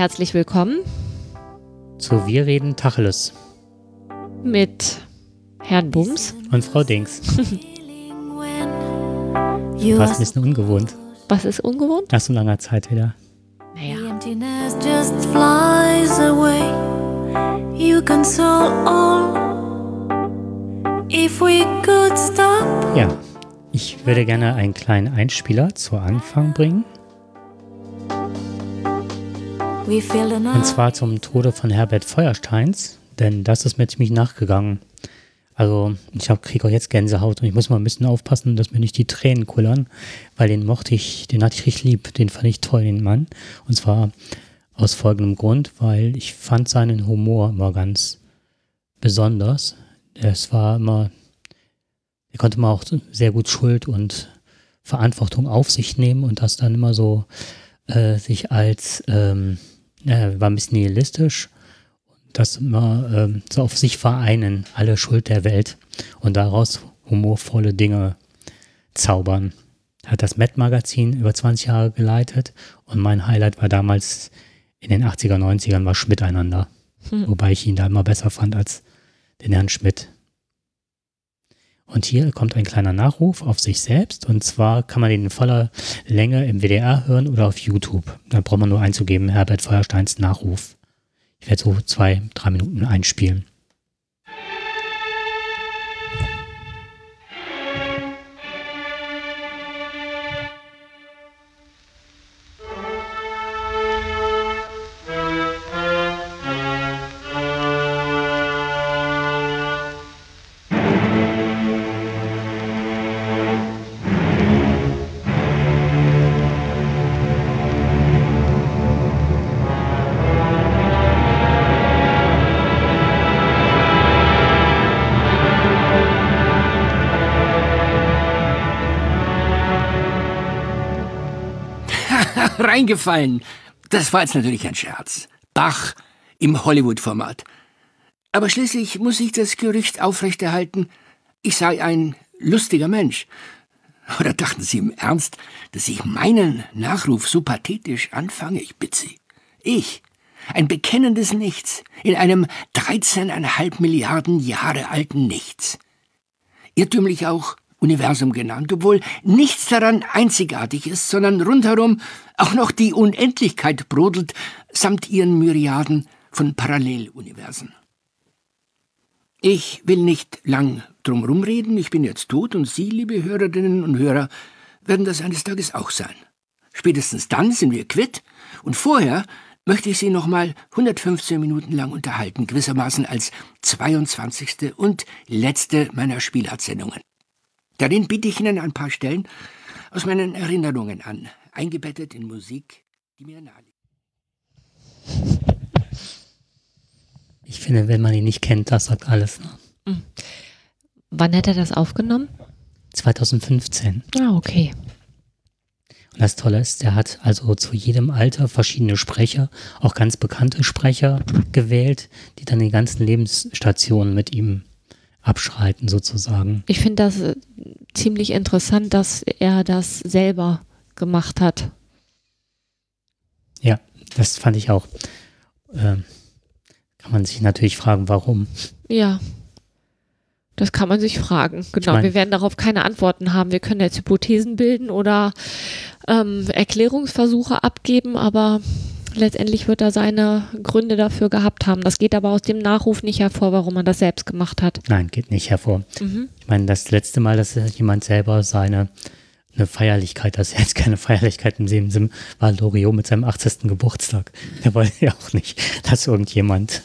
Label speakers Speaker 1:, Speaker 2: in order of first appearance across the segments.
Speaker 1: herzlich willkommen
Speaker 2: zu Wir reden Tacheles
Speaker 1: mit Herrn Bums
Speaker 2: und Frau Dings. Was ein bisschen ungewohnt.
Speaker 1: Was ist ungewohnt?
Speaker 2: Nach so langer Zeit wieder.
Speaker 1: Naja.
Speaker 2: Ja, ich würde gerne einen kleinen Einspieler zu Anfang bringen. Und zwar zum Tode von Herbert Feuersteins, denn das ist mir ziemlich nachgegangen. Also ich kriege auch jetzt Gänsehaut und ich muss mal ein bisschen aufpassen, dass mir nicht die Tränen kullern, weil den mochte ich, den hatte ich richtig lieb, den fand ich toll, den Mann. Und zwar aus folgendem Grund, weil ich fand seinen Humor immer ganz besonders. Es war immer, er konnte mal auch sehr gut Schuld und Verantwortung auf sich nehmen und das dann immer so äh, sich als, ähm, äh, war ein bisschen nihilistisch das immer äh, so auf sich vereinen, alle Schuld der Welt und daraus humorvolle Dinge zaubern. Er hat das Met-Magazin über 20 Jahre geleitet und mein Highlight war damals in den 80er, 90ern war Schmiteinander. Hm. Wobei ich ihn da immer besser fand als den Herrn Schmidt. Und hier kommt ein kleiner Nachruf auf sich selbst. Und zwar kann man den in voller Länge im WDR hören oder auf YouTube. Da braucht man nur einzugeben, Herbert Feuersteins Nachruf. Ich werde so zwei, drei Minuten einspielen.
Speaker 3: Reingefallen. Das war jetzt natürlich ein Scherz. Bach im Hollywood-Format. Aber schließlich muss ich das Gerücht aufrechterhalten, ich sei ein lustiger Mensch. Oder dachten Sie im Ernst, dass ich meinen Nachruf so pathetisch anfange? Ich bitte Sie. Ich, ein bekennendes Nichts, in einem 13,5 Milliarden Jahre alten Nichts. Irrtümlich auch Universum genannt, obwohl nichts daran einzigartig ist, sondern rundherum auch noch die Unendlichkeit brodelt, samt ihren Myriaden von Paralleluniversen. Ich will nicht lang drumherum reden, ich bin jetzt tot und Sie, liebe Hörerinnen und Hörer, werden das eines Tages auch sein. Spätestens dann sind wir quitt und vorher möchte ich Sie nochmal 115 Minuten lang unterhalten, gewissermaßen als 22. und letzte meiner Spielartsendungen. Darin biete ich Ihnen ein paar Stellen aus meinen Erinnerungen an, eingebettet in Musik, die mir nahe
Speaker 2: Ich finde, wenn man ihn nicht kennt, das sagt alles. Ne?
Speaker 1: Mhm. Wann hat er das aufgenommen?
Speaker 2: 2015.
Speaker 1: Ah, okay.
Speaker 2: Und das Tolle ist, der hat also zu jedem Alter verschiedene Sprecher, auch ganz bekannte Sprecher gewählt, die dann die ganzen Lebensstationen mit ihm abschreiten sozusagen.
Speaker 1: Ich finde das äh, ziemlich interessant, dass er das selber gemacht hat.
Speaker 2: Ja, das fand ich auch. Ähm, kann man sich natürlich fragen, warum.
Speaker 1: Ja, das kann man sich fragen. Genau, ich mein, wir werden darauf keine Antworten haben. Wir können jetzt Hypothesen bilden oder ähm, Erklärungsversuche abgeben, aber letztendlich wird er seine Gründe dafür gehabt haben. Das geht aber aus dem Nachruf nicht hervor, warum er das selbst gemacht hat.
Speaker 2: Nein, geht nicht hervor. Mhm. Ich meine, das letzte Mal, dass jemand selber seine eine Feierlichkeit, das ist jetzt keine Feierlichkeit im Sinn, war Loriot mit seinem 80. Geburtstag. Er wollte ja auch nicht, dass irgendjemand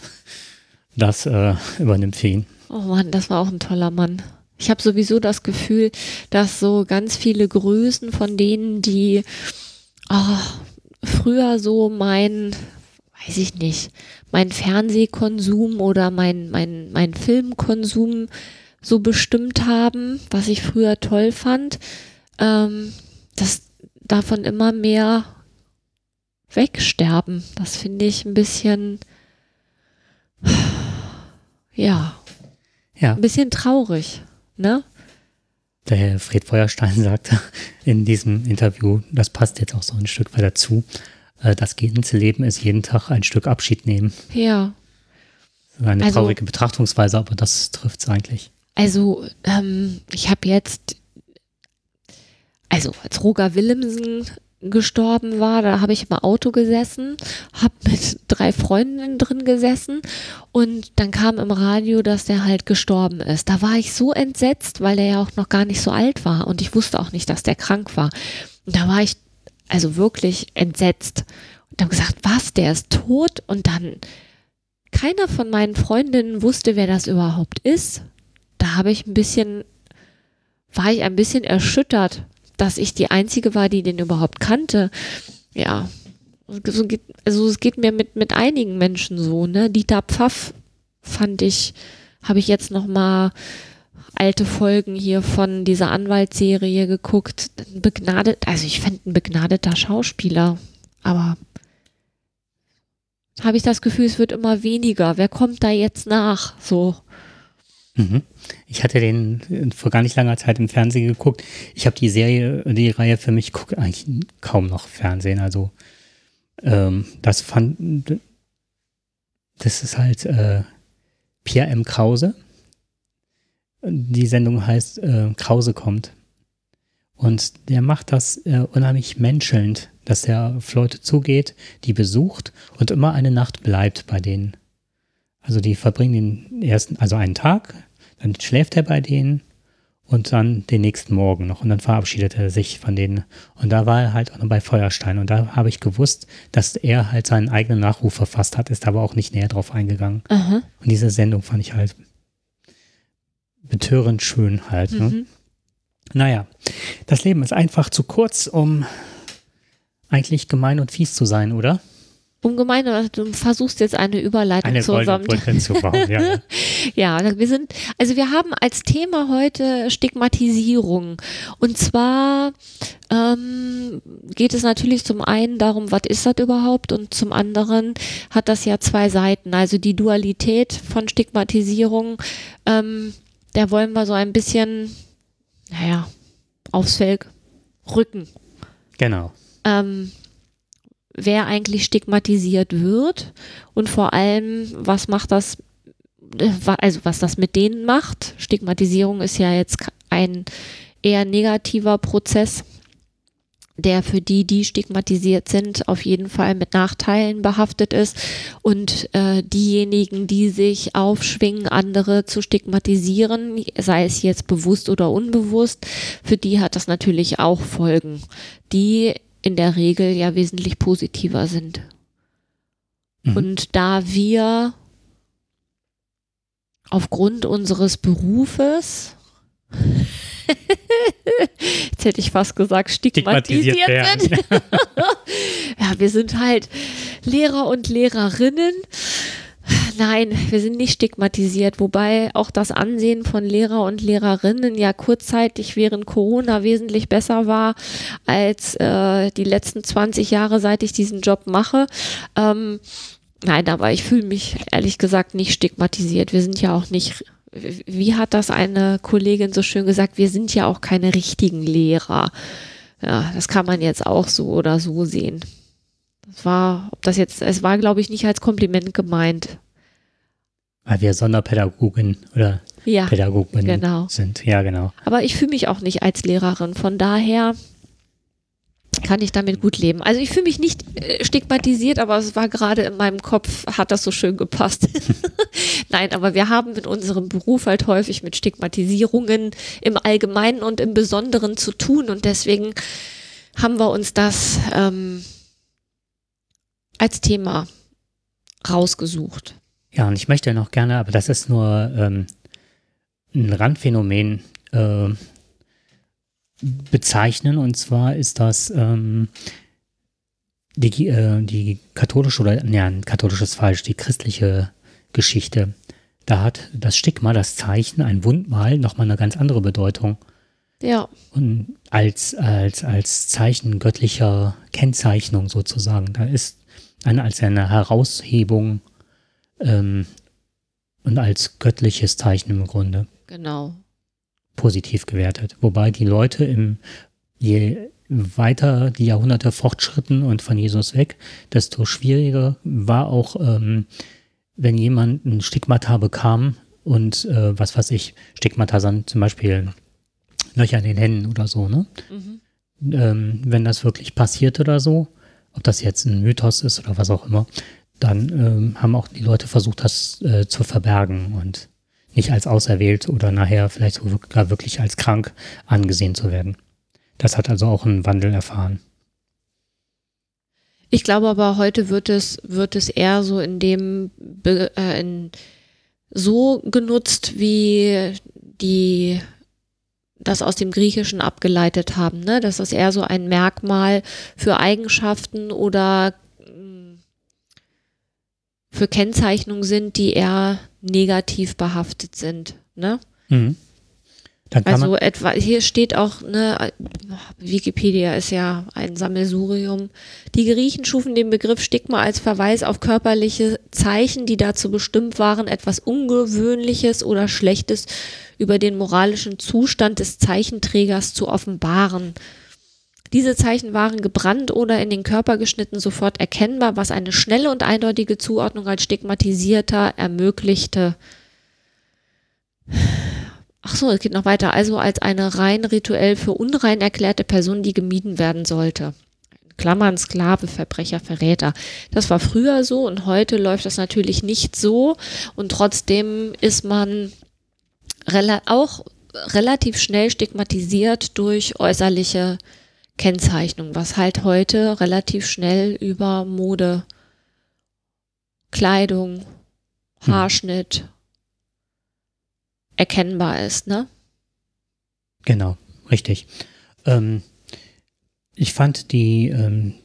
Speaker 2: das äh, übernimmt für ihn.
Speaker 1: Oh Mann, das war auch ein toller Mann. Ich habe sowieso das Gefühl, dass so ganz viele Größen von denen, die oh, früher so mein, weiß ich nicht, mein Fernsehkonsum oder mein, mein, mein Filmkonsum so bestimmt haben, was ich früher toll fand, ähm, dass davon immer mehr wegsterben. Das finde ich ein bisschen, ja, ja, ein bisschen traurig, ne?
Speaker 2: Der Herr Fred Feuerstein sagte in diesem Interview, das passt jetzt auch so ein Stück weit dazu, äh, das ganze Leben ist jeden Tag ein Stück Abschied nehmen.
Speaker 1: Ja.
Speaker 2: Eine also, traurige Betrachtungsweise, aber das trifft es eigentlich.
Speaker 1: Also, ähm, ich habe jetzt, also als Roger Willemsen gestorben war, da habe ich im Auto gesessen, habe mit drei Freundinnen drin gesessen und dann kam im Radio, dass der halt gestorben ist. Da war ich so entsetzt, weil der ja auch noch gar nicht so alt war und ich wusste auch nicht, dass der krank war. Und da war ich also wirklich entsetzt und habe gesagt, was, der ist tot und dann keiner von meinen Freundinnen wusste, wer das überhaupt ist. Da habe ich ein bisschen, war ich ein bisschen erschüttert, dass ich die Einzige war, die den überhaupt kannte. Ja, so geht, also es geht mir mit, mit einigen Menschen so, ne? Dieter Pfaff fand ich, habe ich jetzt noch mal alte Folgen hier von dieser Anwaltsserie geguckt. Begnadet, also ich fände ein begnadeter Schauspieler, aber habe ich das Gefühl, es wird immer weniger. Wer kommt da jetzt nach? So.
Speaker 2: Mhm. Ich hatte den vor gar nicht langer Zeit im Fernsehen geguckt. Ich habe die Serie, die Reihe für mich, gucke eigentlich kaum noch Fernsehen. Also ähm, das fand, das ist halt äh, Pierre M. Krause. Die Sendung heißt äh, Krause kommt. Und der macht das äh, unheimlich menschelnd, dass er auf Leute zugeht, die besucht und immer eine Nacht bleibt bei denen. Also die verbringen den ersten, also einen Tag, dann schläft er bei denen und dann den nächsten Morgen noch und dann verabschiedet er sich von denen. Und da war er halt auch noch bei Feuerstein und da habe ich gewusst, dass er halt seinen eigenen Nachruf verfasst hat, ist aber auch nicht näher drauf eingegangen. Aha. Und diese Sendung fand ich halt betörend schön halt. Ne? Mhm. Naja, das Leben ist einfach zu kurz, um eigentlich gemein und fies zu sein, oder?
Speaker 1: Ungemein, du versuchst jetzt eine Überleitung
Speaker 2: eine
Speaker 1: zu unserem
Speaker 2: zu bauen, ja.
Speaker 1: ja, wir sind, also wir haben als Thema heute Stigmatisierung. Und zwar ähm, geht es natürlich zum einen darum, was ist das überhaupt? Und zum anderen hat das ja zwei Seiten. Also die Dualität von Stigmatisierung, ähm, der wollen wir so ein bisschen, naja, aufs Feld rücken.
Speaker 2: Genau.
Speaker 1: Ähm, wer eigentlich stigmatisiert wird und vor allem, was macht das, äh, also was das mit denen macht. Stigmatisierung ist ja jetzt ein eher negativer Prozess, der für die, die stigmatisiert sind, auf jeden Fall mit Nachteilen behaftet ist. Und äh, diejenigen, die sich aufschwingen, andere zu stigmatisieren, sei es jetzt bewusst oder unbewusst, für die hat das natürlich auch Folgen, die in der Regel ja wesentlich positiver sind. Mhm. Und da wir aufgrund unseres Berufes, jetzt hätte ich fast gesagt, stigmatisiert, stigmatisiert sind. ja, wir sind halt Lehrer und Lehrerinnen Nein, wir sind nicht stigmatisiert, wobei auch das Ansehen von Lehrer und Lehrerinnen ja kurzzeitig während Corona wesentlich besser war als äh, die letzten 20 Jahre, seit ich diesen Job mache. Ähm, nein, aber ich fühle mich ehrlich gesagt nicht stigmatisiert. Wir sind ja auch nicht, wie hat das eine Kollegin so schön gesagt, wir sind ja auch keine richtigen Lehrer. Ja, das kann man jetzt auch so oder so sehen. Das war, ob das jetzt, es war, glaube ich, nicht als Kompliment gemeint.
Speaker 2: Weil wir Sonderpädagogin oder ja, Pädagogin genau. sind. Ja, genau.
Speaker 1: Aber ich fühle mich auch nicht als Lehrerin. Von daher kann ich damit gut leben. Also ich fühle mich nicht äh, stigmatisiert, aber es war gerade in meinem Kopf, hat das so schön gepasst. Nein, aber wir haben in unserem Beruf halt häufig mit Stigmatisierungen im Allgemeinen und im Besonderen zu tun und deswegen haben wir uns das ähm, als Thema rausgesucht.
Speaker 2: Ja, und ich möchte noch gerne, aber das ist nur ähm, ein Randphänomen äh, bezeichnen. Und zwar ist das ähm, die, äh, die katholische oder, ja, katholisch ist falsch, die christliche Geschichte. Da hat das Stigma, das Zeichen, ein Wundmal, nochmal eine ganz andere Bedeutung.
Speaker 1: Ja.
Speaker 2: Und als, als, als Zeichen göttlicher Kennzeichnung sozusagen. Da ist eine, als eine Heraushebung ähm, und als göttliches Zeichen im Grunde.
Speaker 1: Genau.
Speaker 2: Positiv gewertet. Wobei die Leute im, je weiter die Jahrhunderte fortschritten und von Jesus weg, desto schwieriger war auch, ähm, wenn jemand ein Stigmata bekam und äh, was weiß ich, Stigmata sind zum Beispiel Löcher in den Händen oder so, ne? Mhm. Ähm, wenn das wirklich passiert oder so, ob das jetzt ein Mythos ist oder was auch immer, dann ähm, haben auch die Leute versucht, das äh, zu verbergen und nicht als auserwählt oder nachher vielleicht sogar wirklich als krank angesehen zu werden. Das hat also auch einen Wandel erfahren.
Speaker 1: Ich glaube aber heute wird es, wird es eher so in dem, äh, in, so genutzt, wie die das aus dem Griechischen abgeleitet haben, ne? dass das eher so ein Merkmal für Eigenschaften oder mm, für Kennzeichnungen sind, die eher negativ behaftet sind. Ne? Mhm also etwa, hier steht auch, ne, Wikipedia ist ja ein Sammelsurium. Die Griechen schufen den Begriff Stigma als Verweis auf körperliche Zeichen, die dazu bestimmt waren, etwas Ungewöhnliches oder Schlechtes über den moralischen Zustand des Zeichenträgers zu offenbaren. Diese Zeichen waren gebrannt oder in den Körper geschnitten sofort erkennbar, was eine schnelle und eindeutige Zuordnung als stigmatisierter ermöglichte. Ach so, es geht noch weiter. Also als eine rein rituell für unrein erklärte Person, die gemieden werden sollte. Klammern, Sklave, Verbrecher, Verräter. Das war früher so und heute läuft das natürlich nicht so und trotzdem ist man rela auch relativ schnell stigmatisiert durch äußerliche Kennzeichnung, was halt heute relativ schnell über Mode, Kleidung, hm. Haarschnitt, erkennbar ist, ne?
Speaker 2: Genau, richtig. Ähm, ich fand die ähm,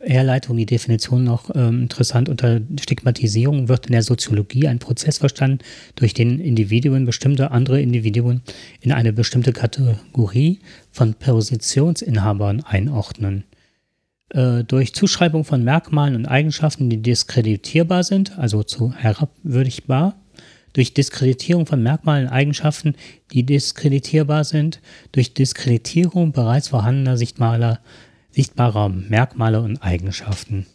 Speaker 2: Herleitung, die Definition noch ähm, interessant. Unter Stigmatisierung wird in der Soziologie ein Prozess verstanden, durch den Individuen bestimmte andere Individuen in eine bestimmte Kategorie von Positionsinhabern einordnen. Äh, durch Zuschreibung von Merkmalen und Eigenschaften, die diskreditierbar sind, also zu herabwürdigbar, durch Diskreditierung von Merkmalen und Eigenschaften, die diskreditierbar sind, durch Diskreditierung bereits vorhandener sichtbarer, sichtbarer Merkmale und Eigenschaften.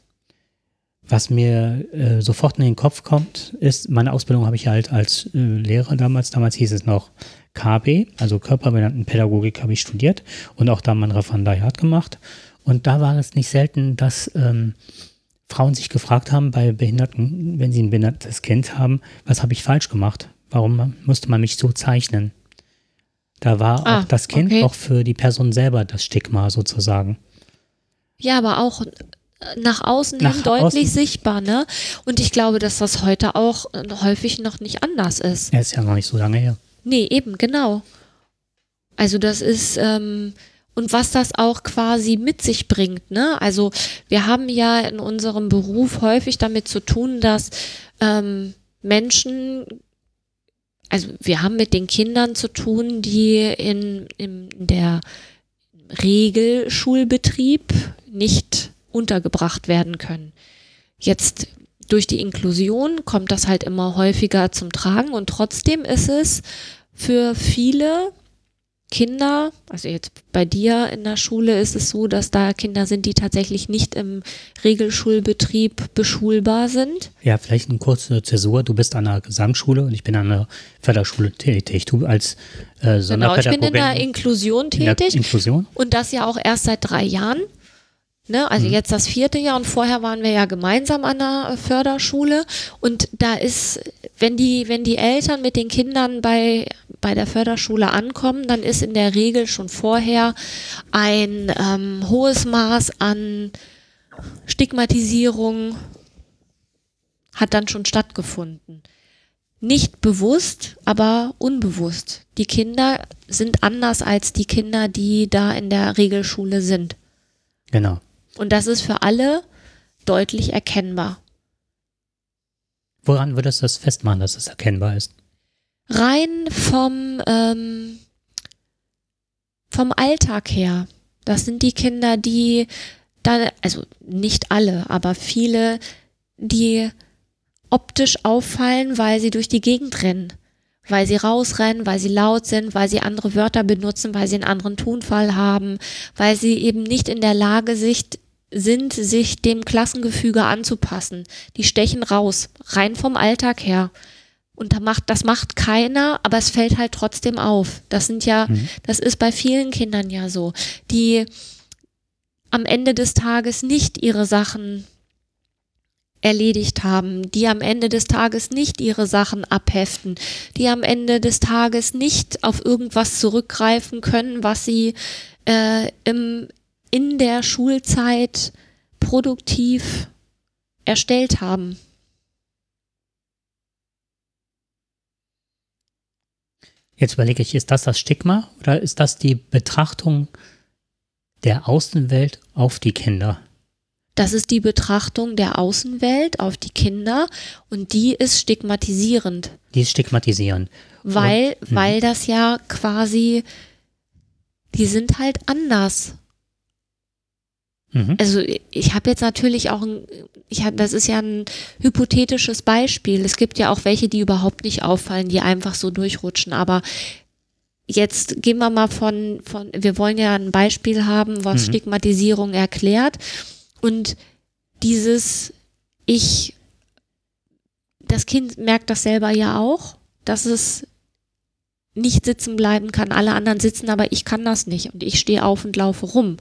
Speaker 2: Was mir äh, sofort in den Kopf kommt, ist, meine Ausbildung habe ich halt als äh, Lehrer damals, damals hieß es noch KB, also Körperbehindertenpädagogik habe ich studiert und auch da mein Referendariat gemacht. Und da war es nicht selten, dass ähm, Frauen sich gefragt haben bei Behinderten, wenn sie ein behindertes Kind haben, was habe ich falsch gemacht? Warum musste man mich so zeichnen? Da war ah, auch das Kind okay. auch für die Person selber das Stigma sozusagen.
Speaker 1: Ja, aber auch nach außen nach hin deutlich außen. sichtbar, ne? Und ich glaube, dass das heute auch häufig noch nicht anders ist.
Speaker 2: Er ist ja noch nicht so lange her.
Speaker 1: Nee, eben, genau. Also das ist, ähm, und was das auch quasi mit sich bringt. Ne? Also wir haben ja in unserem Beruf häufig damit zu tun, dass ähm, Menschen, also wir haben mit den Kindern zu tun, die in, in der Regelschulbetrieb nicht untergebracht werden können. Jetzt durch die Inklusion kommt das halt immer häufiger zum Tragen und trotzdem ist es für viele Kinder, also jetzt bei dir in der Schule ist es so, dass da Kinder sind, die tatsächlich nicht im Regelschulbetrieb beschulbar sind.
Speaker 2: Ja, vielleicht eine kurze Zäsur. Du bist an der Gesamtschule und ich bin an der Förderschule tätig. Du als äh, Genau,
Speaker 1: ich bin in der Inklusion tätig. In der
Speaker 2: Inklusion?
Speaker 1: Und das ja auch erst seit drei Jahren. Ne, also mhm. jetzt das vierte Jahr und vorher waren wir ja gemeinsam an der Förderschule und da ist, wenn die, wenn die Eltern mit den Kindern bei, bei der Förderschule ankommen, dann ist in der Regel schon vorher ein ähm, hohes Maß an Stigmatisierung hat dann schon stattgefunden. Nicht bewusst, aber unbewusst. Die Kinder sind anders als die Kinder, die da in der Regelschule sind.
Speaker 2: Genau.
Speaker 1: Und das ist für alle deutlich erkennbar.
Speaker 2: Woran würdest du das festmachen, dass es erkennbar ist?
Speaker 1: Rein vom, ähm, vom Alltag her. Das sind die Kinder, die da, also nicht alle, aber viele, die optisch auffallen, weil sie durch die Gegend rennen, weil sie rausrennen, weil sie laut sind, weil sie andere Wörter benutzen, weil sie einen anderen Tonfall haben, weil sie eben nicht in der Lage sind, sind, sich dem Klassengefüge anzupassen. Die stechen raus, rein vom Alltag her. Und da macht, das macht keiner, aber es fällt halt trotzdem auf. Das sind ja, mhm. das ist bei vielen Kindern ja so, die am Ende des Tages nicht ihre Sachen erledigt haben, die am Ende des Tages nicht ihre Sachen abheften, die am Ende des Tages nicht auf irgendwas zurückgreifen können, was sie äh, im, in der Schulzeit produktiv erstellt haben.
Speaker 2: Jetzt überlege ich, ist das das Stigma oder ist das die Betrachtung der Außenwelt auf die Kinder?
Speaker 1: Das ist die Betrachtung der Außenwelt auf die Kinder und die ist stigmatisierend.
Speaker 2: Die ist stigmatisierend.
Speaker 1: Weil, und, hm. weil das ja quasi, die sind halt anders. Mhm. Also ich habe jetzt natürlich auch ein, ich hab, das ist ja ein hypothetisches Beispiel. Es gibt ja auch welche, die überhaupt nicht auffallen, die einfach so durchrutschen. Aber jetzt gehen wir mal von, von wir wollen ja ein Beispiel haben, was mhm. Stigmatisierung erklärt. Und dieses Ich, das Kind merkt das selber ja auch, dass es nicht sitzen bleiben kann. Alle anderen sitzen, aber ich kann das nicht. Und ich stehe auf und laufe rum.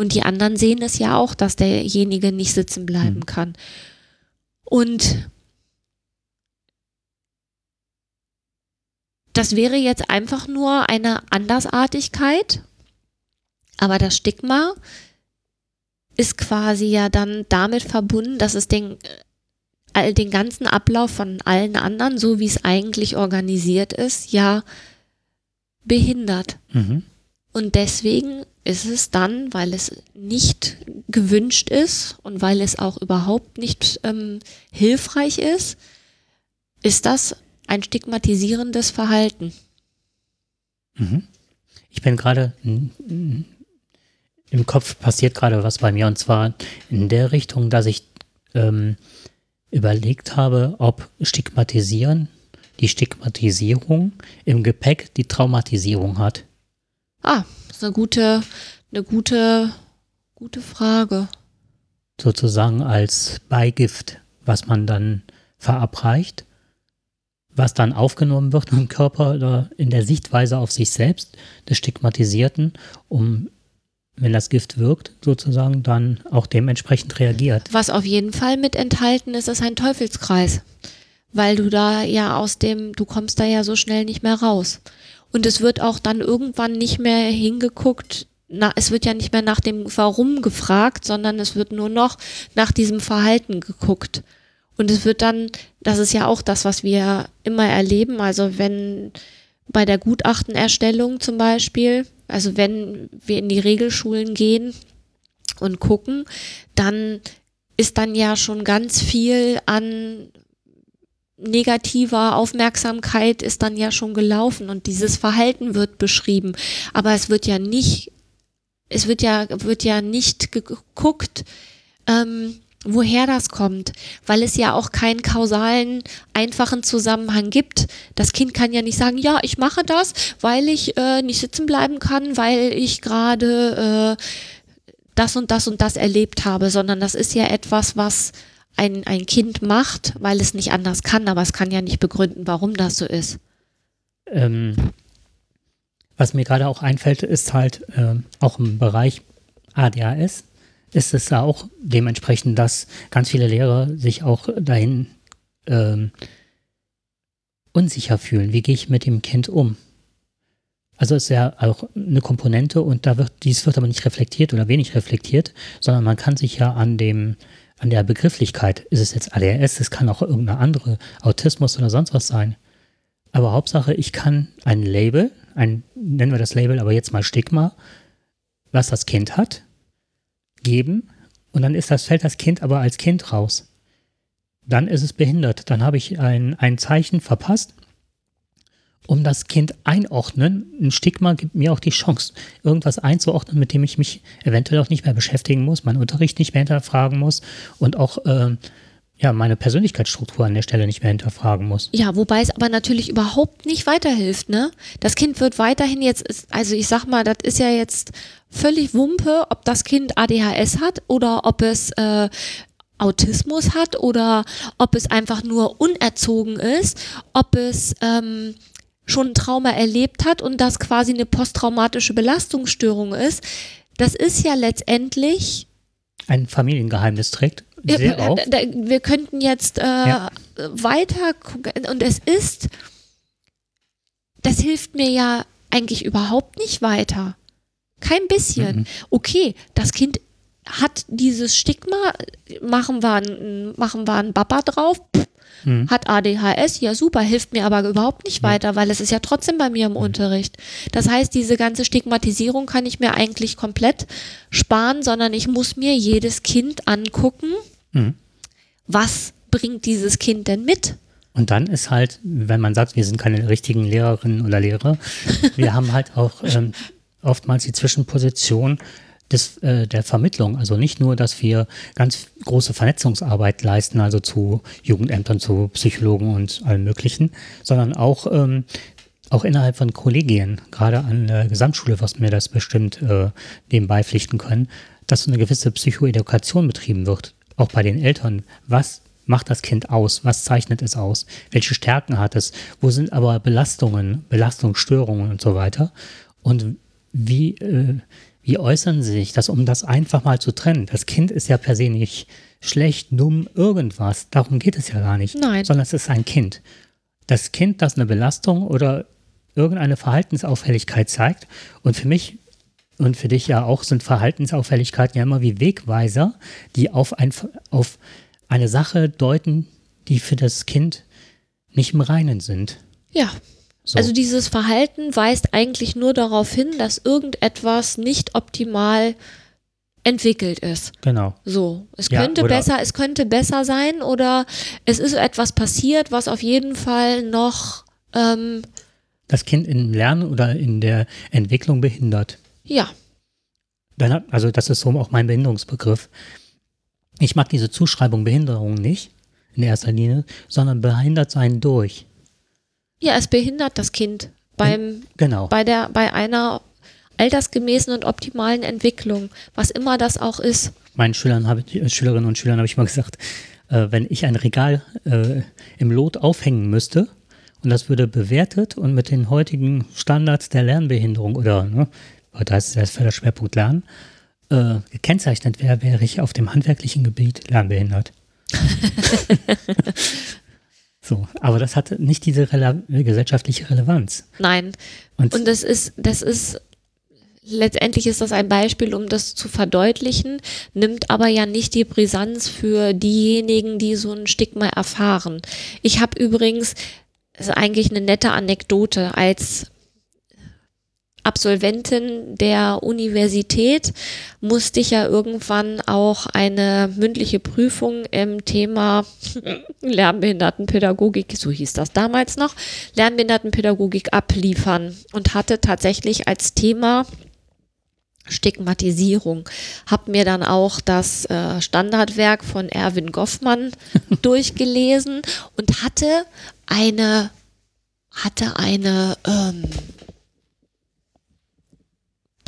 Speaker 1: Und die anderen sehen es ja auch, dass derjenige nicht sitzen bleiben mhm. kann. Und das wäre jetzt einfach nur eine Andersartigkeit, aber das Stigma ist quasi ja dann damit verbunden, dass es den, all den ganzen Ablauf von allen anderen, so wie es eigentlich organisiert ist, ja behindert. Mhm. Und deswegen ist es dann, weil es nicht gewünscht ist und weil es auch überhaupt nicht ähm, hilfreich ist, ist das ein stigmatisierendes Verhalten.
Speaker 2: Mhm. Ich bin gerade im Kopf passiert gerade was bei mir und zwar in der Richtung, dass ich ähm, überlegt habe, ob Stigmatisieren, die Stigmatisierung im Gepäck die Traumatisierung hat.
Speaker 1: Ah, ist eine gute, eine gute, gute Frage.
Speaker 2: Sozusagen als Beigift, was man dann verabreicht, was dann aufgenommen wird im Körper oder in der Sichtweise auf sich selbst des Stigmatisierten, um wenn das Gift wirkt, sozusagen, dann auch dementsprechend reagiert.
Speaker 1: Was auf jeden Fall mit enthalten ist, ist ein Teufelskreis. Weil du da ja aus dem, du kommst da ja so schnell nicht mehr raus. Und es wird auch dann irgendwann nicht mehr hingeguckt, na, es wird ja nicht mehr nach dem Warum gefragt, sondern es wird nur noch nach diesem Verhalten geguckt. Und es wird dann, das ist ja auch das, was wir immer erleben, also wenn bei der Gutachtenerstellung zum Beispiel, also wenn wir in die Regelschulen gehen und gucken, dann ist dann ja schon ganz viel an negativer Aufmerksamkeit ist dann ja schon gelaufen und dieses Verhalten wird beschrieben. Aber es wird ja nicht, es wird ja, wird ja nicht geguckt, ähm, woher das kommt, weil es ja auch keinen kausalen, einfachen Zusammenhang gibt. Das Kind kann ja nicht sagen, ja, ich mache das, weil ich äh, nicht sitzen bleiben kann, weil ich gerade äh, das und das und das erlebt habe, sondern das ist ja etwas, was ein, ein Kind macht, weil es nicht anders kann, aber es kann ja nicht begründen, warum das so ist.
Speaker 2: Ähm, was mir gerade auch einfällt, ist halt äh, auch im Bereich ADHS ist es da auch dementsprechend, dass ganz viele Lehrer sich auch dahin ähm, unsicher fühlen. Wie gehe ich mit dem Kind um? Also ist ja auch eine Komponente und da wird, dies wird aber nicht reflektiert oder wenig reflektiert, sondern man kann sich ja an dem, an der Begrifflichkeit, ist es jetzt ADHS, es kann auch irgendeine andere Autismus oder sonst was sein. Aber Hauptsache, ich kann ein Label, ein, nennen wir das Label aber jetzt mal Stigma, was das Kind hat, geben und dann ist das, fällt das Kind aber als Kind raus. Dann ist es behindert. Dann habe ich ein, ein Zeichen verpasst, um das Kind einordnen. Ein Stigma gibt mir auch die Chance, irgendwas einzuordnen, mit dem ich mich eventuell auch nicht mehr beschäftigen muss, meinen Unterricht nicht mehr hinterfragen muss und auch äh, ja, meine Persönlichkeitsstruktur an der Stelle nicht mehr hinterfragen muss.
Speaker 1: Ja, wobei es aber natürlich überhaupt nicht weiterhilft, ne? Das Kind wird weiterhin jetzt, also ich sag mal, das ist ja jetzt völlig Wumpe, ob das Kind ADHS hat oder ob es äh, Autismus hat oder ob es einfach nur unerzogen ist, ob es ähm, schon ein Trauma erlebt hat und das quasi eine posttraumatische Belastungsstörung ist. Das ist ja letztendlich
Speaker 2: ein Familiengeheimnis trägt.
Speaker 1: Sehr ja, auf. wir könnten jetzt äh, ja. weiter gucken und es ist, das hilft mir ja eigentlich überhaupt nicht weiter. Kein bisschen. Mhm. Okay, das Kind hat dieses Stigma, machen wir, ein, machen wir einen Baba drauf, pff, mhm. hat ADHS, ja super, hilft mir aber überhaupt nicht weiter, weil es ist ja trotzdem bei mir im. Unterricht. Das heißt, diese ganze Stigmatisierung kann ich mir eigentlich komplett sparen, sondern ich muss mir jedes Kind angucken, mhm. was bringt dieses Kind denn mit?
Speaker 2: Und dann ist halt, wenn man sagt, wir sind keine richtigen Lehrerinnen oder Lehrer, wir haben halt auch ähm, oftmals die Zwischenposition, des, äh, der Vermittlung. Also nicht nur, dass wir ganz große Vernetzungsarbeit leisten, also zu Jugendämtern, zu Psychologen und allem Möglichen, sondern auch, ähm, auch innerhalb von Kollegien, gerade an der Gesamtschule, was mir das bestimmt äh, dem beipflichten können, dass eine gewisse Psychoedukation betrieben wird, auch bei den Eltern. Was macht das Kind aus? Was zeichnet es aus? Welche Stärken hat es? Wo sind aber Belastungen, Belastungsstörungen und so weiter? Und wie, äh, wie äußern sie sich das, um das einfach mal zu trennen? Das Kind ist ja per se nicht schlecht, dumm, irgendwas. Darum geht es ja gar nicht.
Speaker 1: Nein.
Speaker 2: Sondern es ist ein Kind. Das Kind, das eine Belastung oder irgendeine Verhaltensauffälligkeit zeigt. Und für mich und für dich ja auch sind Verhaltensauffälligkeiten ja immer wie Wegweiser, die auf, ein, auf eine Sache deuten, die für das Kind nicht im Reinen sind.
Speaker 1: Ja, so. Also dieses Verhalten weist eigentlich nur darauf hin, dass irgendetwas nicht optimal entwickelt ist.
Speaker 2: Genau.
Speaker 1: So, es ja, könnte besser, es könnte besser sein oder es ist etwas passiert, was auf jeden Fall noch ähm,
Speaker 2: das Kind im Lernen oder in der Entwicklung behindert.
Speaker 1: Ja.
Speaker 2: Dann, also das ist so auch mein Behinderungsbegriff. Ich mag diese Zuschreibung Behinderung nicht in erster Linie, sondern behindert sein durch.
Speaker 1: Ja, es behindert das Kind beim,
Speaker 2: genau.
Speaker 1: bei, der, bei einer altersgemäßen und optimalen Entwicklung, was immer das auch ist.
Speaker 2: Meinen Schülern habe ich, Schülerinnen und Schülern habe ich mal gesagt, äh, wenn ich ein Regal äh, im Lot aufhängen müsste und das würde bewertet und mit den heutigen Standards der Lernbehinderung oder, ne, da ist der Schwerpunkt Lernen, äh, gekennzeichnet wäre, wäre ich auf dem handwerklichen Gebiet lernbehindert. So, aber das hat nicht diese Rele gesellschaftliche Relevanz.
Speaker 1: Nein. Und, Und das ist, das ist letztendlich ist das ein Beispiel, um das zu verdeutlichen, nimmt aber ja nicht die Brisanz für diejenigen, die so ein Stigma erfahren. Ich habe übrigens, das ist eigentlich eine nette Anekdote, als Absolventin der Universität musste ich ja irgendwann auch eine mündliche Prüfung im Thema Lernbehindertenpädagogik, so hieß das damals noch, Lernbehindertenpädagogik abliefern und hatte tatsächlich als Thema Stigmatisierung. Hab mir dann auch das äh, Standardwerk von Erwin Goffmann durchgelesen und hatte eine hatte eine ähm,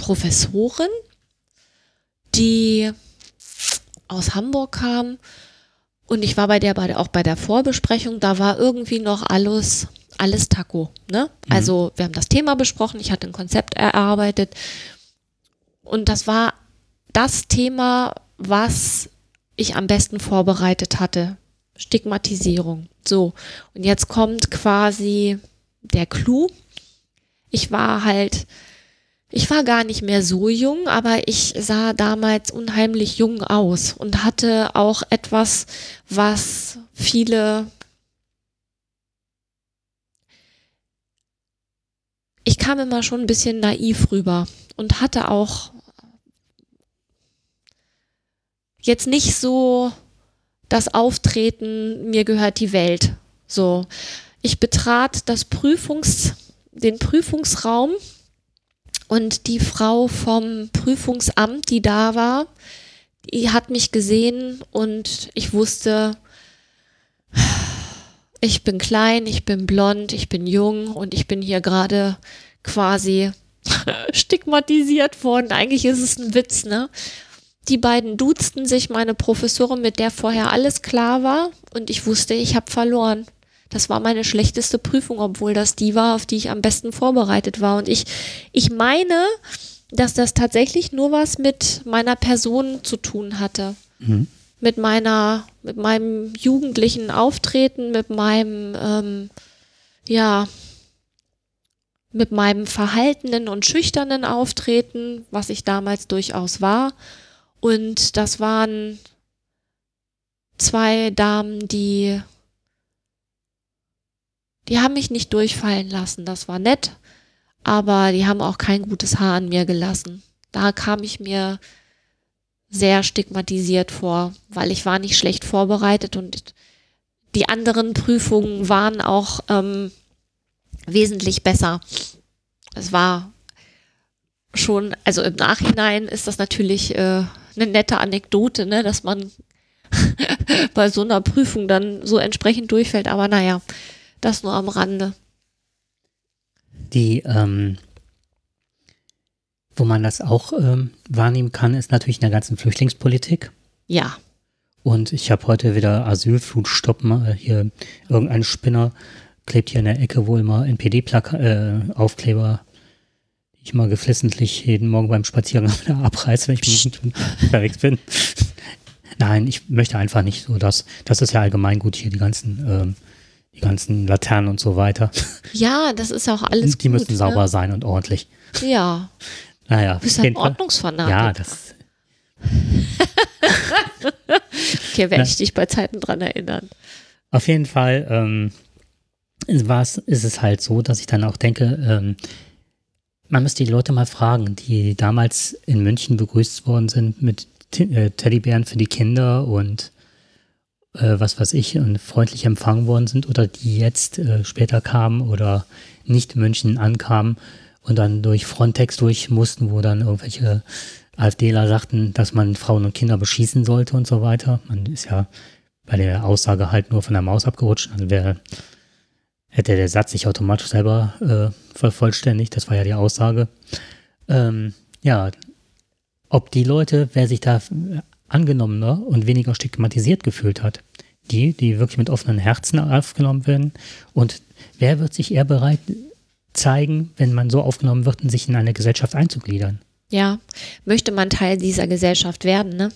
Speaker 1: Professorin, die aus Hamburg kam und ich war bei der, bei der auch bei der Vorbesprechung, da war irgendwie noch alles, alles Taco. Ne? Mhm. Also wir haben das Thema besprochen, ich hatte ein Konzept erarbeitet und das war das Thema, was ich am besten vorbereitet hatte. Stigmatisierung. So, und jetzt kommt quasi der Clou. Ich war halt ich war gar nicht mehr so jung, aber ich sah damals unheimlich jung aus und hatte auch etwas, was viele ich kam immer schon ein bisschen naiv rüber und hatte auch jetzt nicht so das Auftreten, mir gehört die Welt. So, ich betrat das Prüfungs, den Prüfungsraum und die Frau vom Prüfungsamt, die da war, die hat mich gesehen und ich wusste, ich bin klein, ich bin blond, ich bin jung und ich bin hier gerade quasi stigmatisiert worden. Eigentlich ist es ein Witz, ne? Die beiden duzten sich, meine Professorin, mit der vorher alles klar war und ich wusste, ich habe verloren. Das war meine schlechteste Prüfung, obwohl das die war, auf die ich am besten vorbereitet war. Und ich, ich meine, dass das tatsächlich nur was mit meiner Person zu tun hatte. Mhm. Mit meiner, mit meinem jugendlichen Auftreten, mit meinem, ähm, ja, mit meinem verhaltenen und schüchternen Auftreten, was ich damals durchaus war. Und das waren zwei Damen, die die haben mich nicht durchfallen lassen. Das war nett, aber die haben auch kein gutes Haar an mir gelassen. Da kam ich mir sehr stigmatisiert vor, weil ich war nicht schlecht vorbereitet und die anderen Prüfungen waren auch ähm, wesentlich besser. Es war schon, also im Nachhinein ist das natürlich äh, eine nette Anekdote, ne, dass man bei so einer Prüfung dann so entsprechend durchfällt, aber naja, das nur am Rande.
Speaker 2: Die, ähm, wo man das auch ähm, wahrnehmen kann, ist natürlich in der ganzen Flüchtlingspolitik.
Speaker 1: Ja.
Speaker 2: Und ich habe heute wieder Asylflut stoppen. Äh, hier irgendein Spinner klebt hier in der Ecke wohl mal NPD-Aufkleber, äh, die ich mal geflissentlich jeden Morgen beim Spaziergang abreiße, wenn ich unterwegs bin. Nein, ich möchte einfach nicht so, dass das ist ja allgemein gut hier die ganzen ähm, die ganzen Laternen und so weiter.
Speaker 1: Ja, das ist auch alles
Speaker 2: Die gut, müssen sauber ne? sein und ordentlich.
Speaker 1: Ja.
Speaker 2: Naja. Du
Speaker 1: bist ein Ordnungsfanatik.
Speaker 2: Ja, das.
Speaker 1: okay, werde ich dich bei Zeiten dran erinnern.
Speaker 2: Auf jeden Fall ähm, ist es halt so, dass ich dann auch denke, ähm, man müsste die Leute mal fragen, die damals in München begrüßt worden sind mit äh, Teddybären für die Kinder und äh, was weiß ich, und freundlich empfangen worden sind oder die jetzt äh, später kamen oder nicht München ankamen und dann durch Frontex durch mussten, wo dann irgendwelche AfDler sagten, dass man Frauen und Kinder beschießen sollte und so weiter. Man ist ja bei der Aussage halt nur von der Maus abgerutscht. Also wäre, hätte der Satz sich automatisch selber äh, vervollständigt. Das war ja die Aussage. Ähm, ja, ob die Leute, wer sich da angenommener und weniger stigmatisiert gefühlt hat. Die, die wirklich mit offenen Herzen aufgenommen werden. Und wer wird sich eher bereit zeigen, wenn man so aufgenommen wird, sich in eine Gesellschaft einzugliedern?
Speaker 1: Ja, möchte man Teil dieser Gesellschaft werden, ne?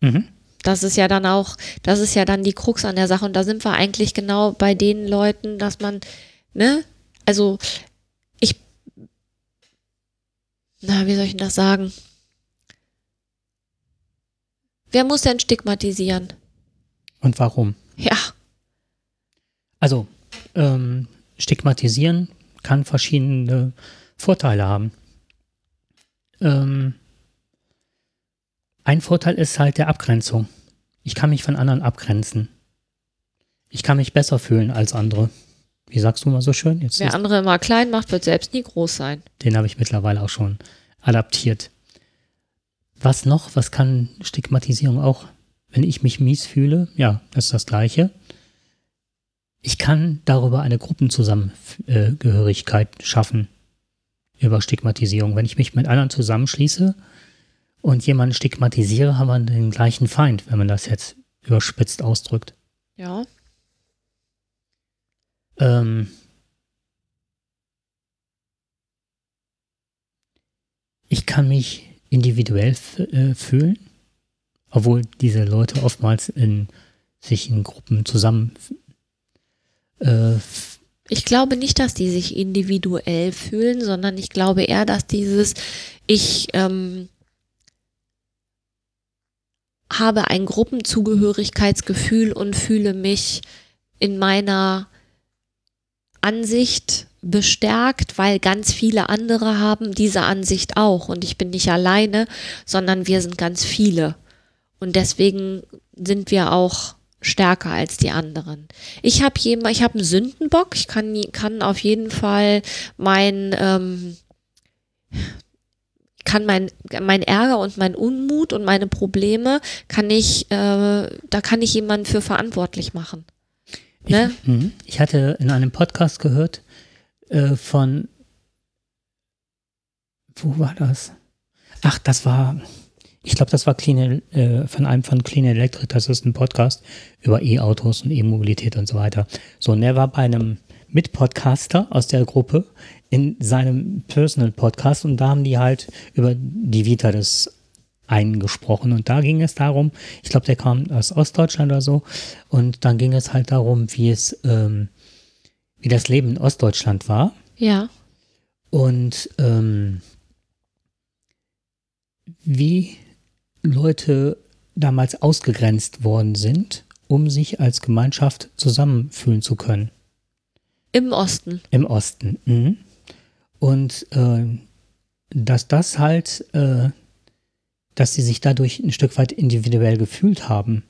Speaker 1: Mhm. Das ist ja dann auch, das ist ja dann die Krux an der Sache. Und da sind wir eigentlich genau bei den Leuten, dass man, ne, also ich, na, wie soll ich denn das sagen? Wer muss denn stigmatisieren?
Speaker 2: Und warum?
Speaker 1: Ja.
Speaker 2: Also, ähm, stigmatisieren kann verschiedene Vorteile haben. Ähm, ein Vorteil ist halt der Abgrenzung. Ich kann mich von anderen abgrenzen. Ich kann mich besser fühlen als andere. Wie sagst du mal so schön?
Speaker 1: Jetzt Wer andere immer klein macht, wird selbst nie groß sein.
Speaker 2: Den habe ich mittlerweile auch schon adaptiert. Was noch? Was kann Stigmatisierung auch? Wenn ich mich mies fühle, ja, das ist das Gleiche. Ich kann darüber eine Gruppenzusammengehörigkeit schaffen. Über Stigmatisierung. Wenn ich mich mit anderen zusammenschließe und jemanden stigmatisiere, haben wir den gleichen Feind, wenn man das jetzt überspitzt ausdrückt.
Speaker 1: Ja.
Speaker 2: Ähm, ich kann mich individuell äh, fühlen, obwohl diese Leute oftmals in, sich in Gruppen zusammen.
Speaker 1: Äh, ich glaube nicht, dass die sich individuell fühlen, sondern ich glaube eher, dass dieses ich ähm, habe ein Gruppenzugehörigkeitsgefühl und fühle mich in meiner Ansicht bestärkt, weil ganz viele andere haben diese Ansicht auch und ich bin nicht alleine, sondern wir sind ganz viele. Und deswegen sind wir auch stärker als die anderen. Ich habe jemand, ich habe einen Sündenbock. Ich kann, kann auf jeden Fall mein ähm, kann mein mein Ärger und mein Unmut und meine Probleme kann ich äh, da kann ich jemanden für verantwortlich machen. Ne?
Speaker 2: Ich, mhm. ich, hatte in einem Podcast gehört äh, von, wo war das? Ach, das war, ich glaube, das war Clean, äh, von einem von Clean Electric, das ist ein Podcast über E-Autos und E-Mobilität und so weiter. So, und er war bei einem Mitpodcaster aus der Gruppe in seinem Personal Podcast und da haben die halt über die Vita des einen gesprochen und da ging es darum, ich glaube, der kam aus Ostdeutschland oder so und dann ging es halt darum, wie es, ähm, wie das Leben in Ostdeutschland war.
Speaker 1: Ja.
Speaker 2: Und ähm, wie Leute damals ausgegrenzt worden sind, um sich als Gemeinschaft zusammenfühlen zu können.
Speaker 1: Im Osten.
Speaker 2: Im Osten. Mhm. Und äh, dass das halt, äh, dass sie sich dadurch ein Stück weit individuell gefühlt haben,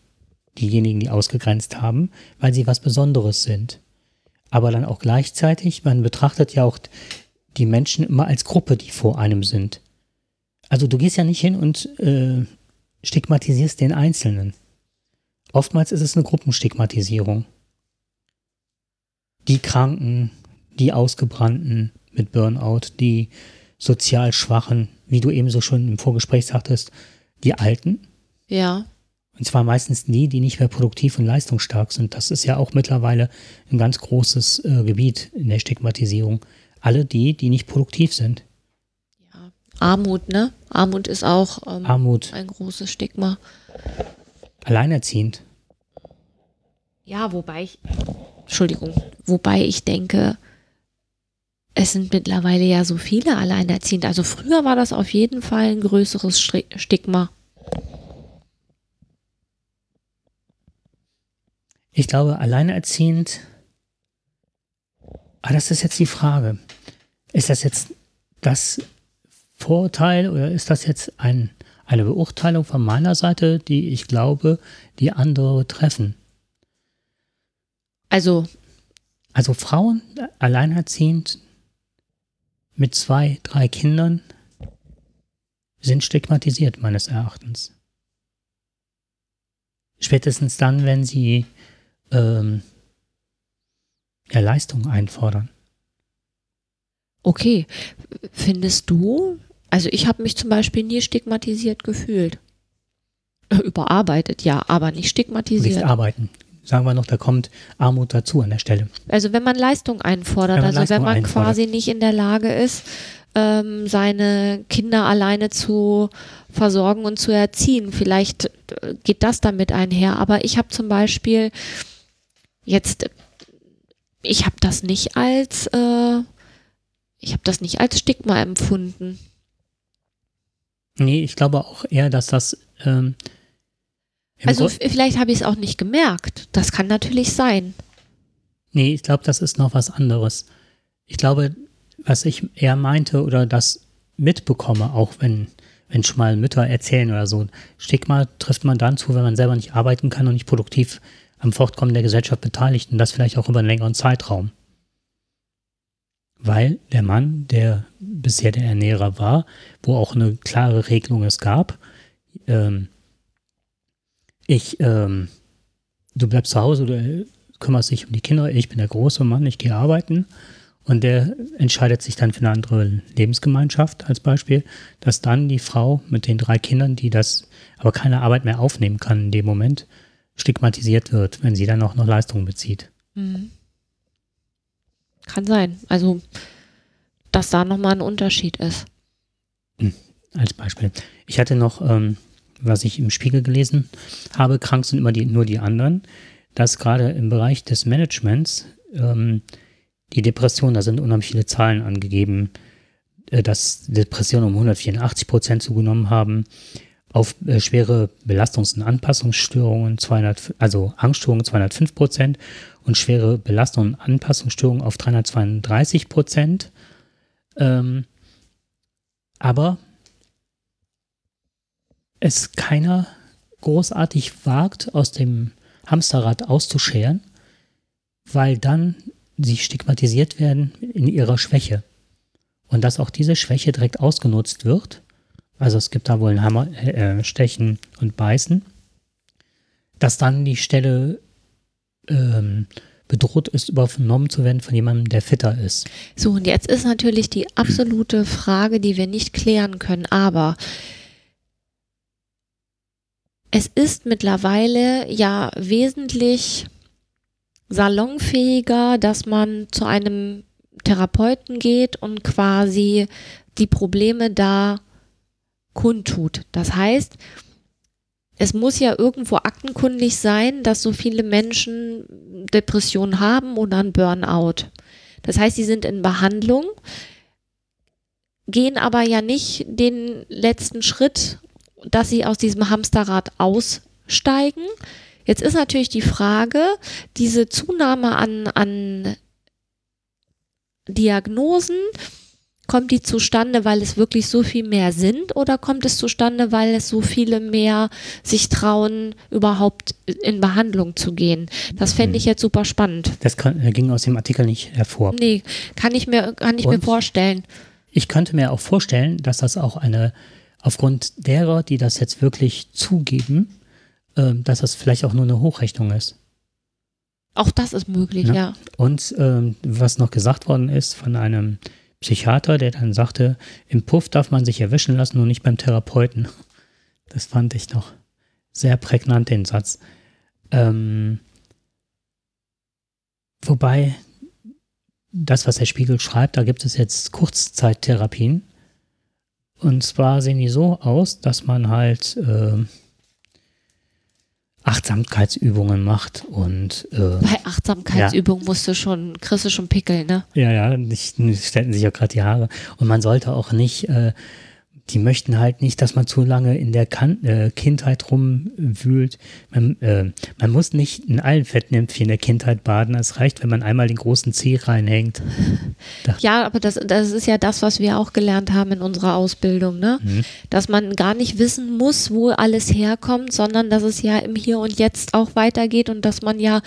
Speaker 2: diejenigen, die ausgegrenzt haben, weil sie was Besonderes sind. Aber dann auch gleichzeitig, man betrachtet ja auch die Menschen immer als Gruppe, die vor einem sind. Also du gehst ja nicht hin und äh, stigmatisierst den Einzelnen. Oftmals ist es eine Gruppenstigmatisierung die Kranken, die Ausgebrannten mit Burnout, die sozial Schwachen, wie du eben so schon im Vorgespräch sagtest, die Alten.
Speaker 1: Ja.
Speaker 2: Und zwar meistens die, die nicht mehr produktiv und leistungsstark sind. Das ist ja auch mittlerweile ein ganz großes äh, Gebiet in der Stigmatisierung. Alle die, die nicht produktiv sind.
Speaker 1: Ja. Armut, ne? Armut ist auch
Speaker 2: ähm, Armut.
Speaker 1: ein großes Stigma.
Speaker 2: Alleinerziehend.
Speaker 1: Ja, wobei ich, Entschuldigung, wobei ich denke, es sind mittlerweile ja so viele Alleinerziehende. Also früher war das auf jeden Fall ein größeres Stigma.
Speaker 2: Ich glaube, alleinerziehend, ah, das ist jetzt die Frage. Ist das jetzt das Vorurteil oder ist das jetzt ein, eine Beurteilung von meiner Seite, die ich glaube, die andere treffen?
Speaker 1: Also.
Speaker 2: Also Frauen alleinerziehend mit zwei, drei Kindern sind stigmatisiert meines Erachtens. Spätestens dann, wenn sie ähm, ja, Leistung einfordern.
Speaker 1: Okay, findest du, also ich habe mich zum Beispiel nie stigmatisiert gefühlt. Überarbeitet, ja, aber nicht stigmatisiert.
Speaker 2: Nicht arbeiten, sagen wir noch, da kommt Armut dazu an der Stelle.
Speaker 1: Also wenn man Leistung einfordert, wenn also Leistung wenn man einfordert. quasi nicht in der Lage ist, ähm, seine Kinder alleine zu versorgen und zu erziehen, vielleicht äh, geht das damit einher. Aber ich habe zum Beispiel jetzt, ich habe das nicht als, äh, ich habe das nicht als Stigma empfunden.
Speaker 2: Nee, ich glaube auch eher, dass das ähm,
Speaker 1: also vielleicht habe ich es auch nicht gemerkt. Das kann natürlich sein.
Speaker 2: Nee, ich glaube, das ist noch was anderes. Ich glaube, was ich eher meinte oder das mitbekomme, auch wenn, wenn schon mal Mütter erzählen oder so, Stigma trifft man dann zu, wenn man selber nicht arbeiten kann und nicht produktiv am Fortkommen der Gesellschaft beteiligt und das vielleicht auch über einen längeren Zeitraum. Weil der Mann, der bisher der Ernährer war, wo auch eine klare Regelung es gab, ähm, ich, ähm, du bleibst zu Hause, du kümmerst dich um die Kinder, ich bin der große Mann, ich gehe arbeiten. Und der entscheidet sich dann für eine andere Lebensgemeinschaft als Beispiel, dass dann die Frau mit den drei Kindern, die das aber keine Arbeit mehr aufnehmen kann in dem Moment, stigmatisiert wird, wenn sie dann auch noch Leistungen bezieht. Mhm.
Speaker 1: Kann sein. Also, dass da nochmal ein Unterschied ist.
Speaker 2: Hm, als Beispiel. Ich hatte noch ähm, was ich im Spiegel gelesen habe, krank sind immer die, nur die anderen, dass gerade im Bereich des Managements ähm, die Depression, da sind unheimlich viele Zahlen angegeben, äh, dass Depressionen um 184 Prozent zugenommen haben, auf äh, schwere Belastungs- und Anpassungsstörungen 200, also Angststörungen 205 Prozent und schwere Belastungs- und Anpassungsstörungen auf 332 Prozent. Ähm, aber es keiner großartig wagt, aus dem Hamsterrad auszuscheren, weil dann sie stigmatisiert werden in ihrer Schwäche. Und dass auch diese Schwäche direkt ausgenutzt wird. Also es gibt da wohl ein Hammer, äh, Stechen und Beißen. Dass dann die Stelle ähm, bedroht ist, übernommen zu werden von jemandem, der fitter ist.
Speaker 1: So, und jetzt ist natürlich die absolute Frage, die wir nicht klären können, aber es ist mittlerweile ja wesentlich salonfähiger, dass man zu einem Therapeuten geht und quasi die Probleme da kundtut. Das heißt, es muss ja irgendwo aktenkundig sein, dass so viele Menschen Depressionen haben oder ein Burnout. Das heißt, sie sind in Behandlung, gehen aber ja nicht den letzten Schritt dass sie aus diesem Hamsterrad aussteigen. Jetzt ist natürlich die Frage, diese Zunahme an, an Diagnosen, kommt die zustande, weil es wirklich so viel mehr sind oder kommt es zustande, weil es so viele mehr sich trauen, überhaupt in Behandlung zu gehen? Das fände ich hm. jetzt super spannend.
Speaker 2: Das kann, äh, ging aus dem Artikel nicht hervor.
Speaker 1: Nee, kann ich mir, kann ich mir vorstellen.
Speaker 2: Ich könnte mir auch vorstellen, dass das auch eine aufgrund derer, die das jetzt wirklich zugeben, äh, dass das vielleicht auch nur eine Hochrechnung ist.
Speaker 1: Auch das ist möglich, ja. ja.
Speaker 2: Und ähm, was noch gesagt worden ist von einem Psychiater, der dann sagte, im Puff darf man sich erwischen lassen und nicht beim Therapeuten. Das fand ich noch sehr prägnant, den Satz. Ähm, wobei, das, was der Spiegel schreibt, da gibt es jetzt Kurzzeittherapien. Und zwar sehen die so aus, dass man halt äh, Achtsamkeitsübungen macht und äh,
Speaker 1: bei Achtsamkeitsübungen ja. musst du schon, kriegst du schon Pickel, ne?
Speaker 2: Ja, ja, nicht, nicht stellten sich auch gerade die Haare. Und man sollte auch nicht äh, die möchten halt nicht, dass man zu lange in der kan äh, Kindheit rumwühlt. Man, äh, man, muss nicht in allen Fettnäpfchen der Kindheit baden. Es reicht, wenn man einmal den großen Zeh reinhängt.
Speaker 1: Da. Ja, aber das, das ist ja das, was wir auch gelernt haben in unserer Ausbildung, ne? Mhm. Dass man gar nicht wissen muss, wo alles herkommt, sondern dass es ja im Hier und Jetzt auch weitergeht und dass man ja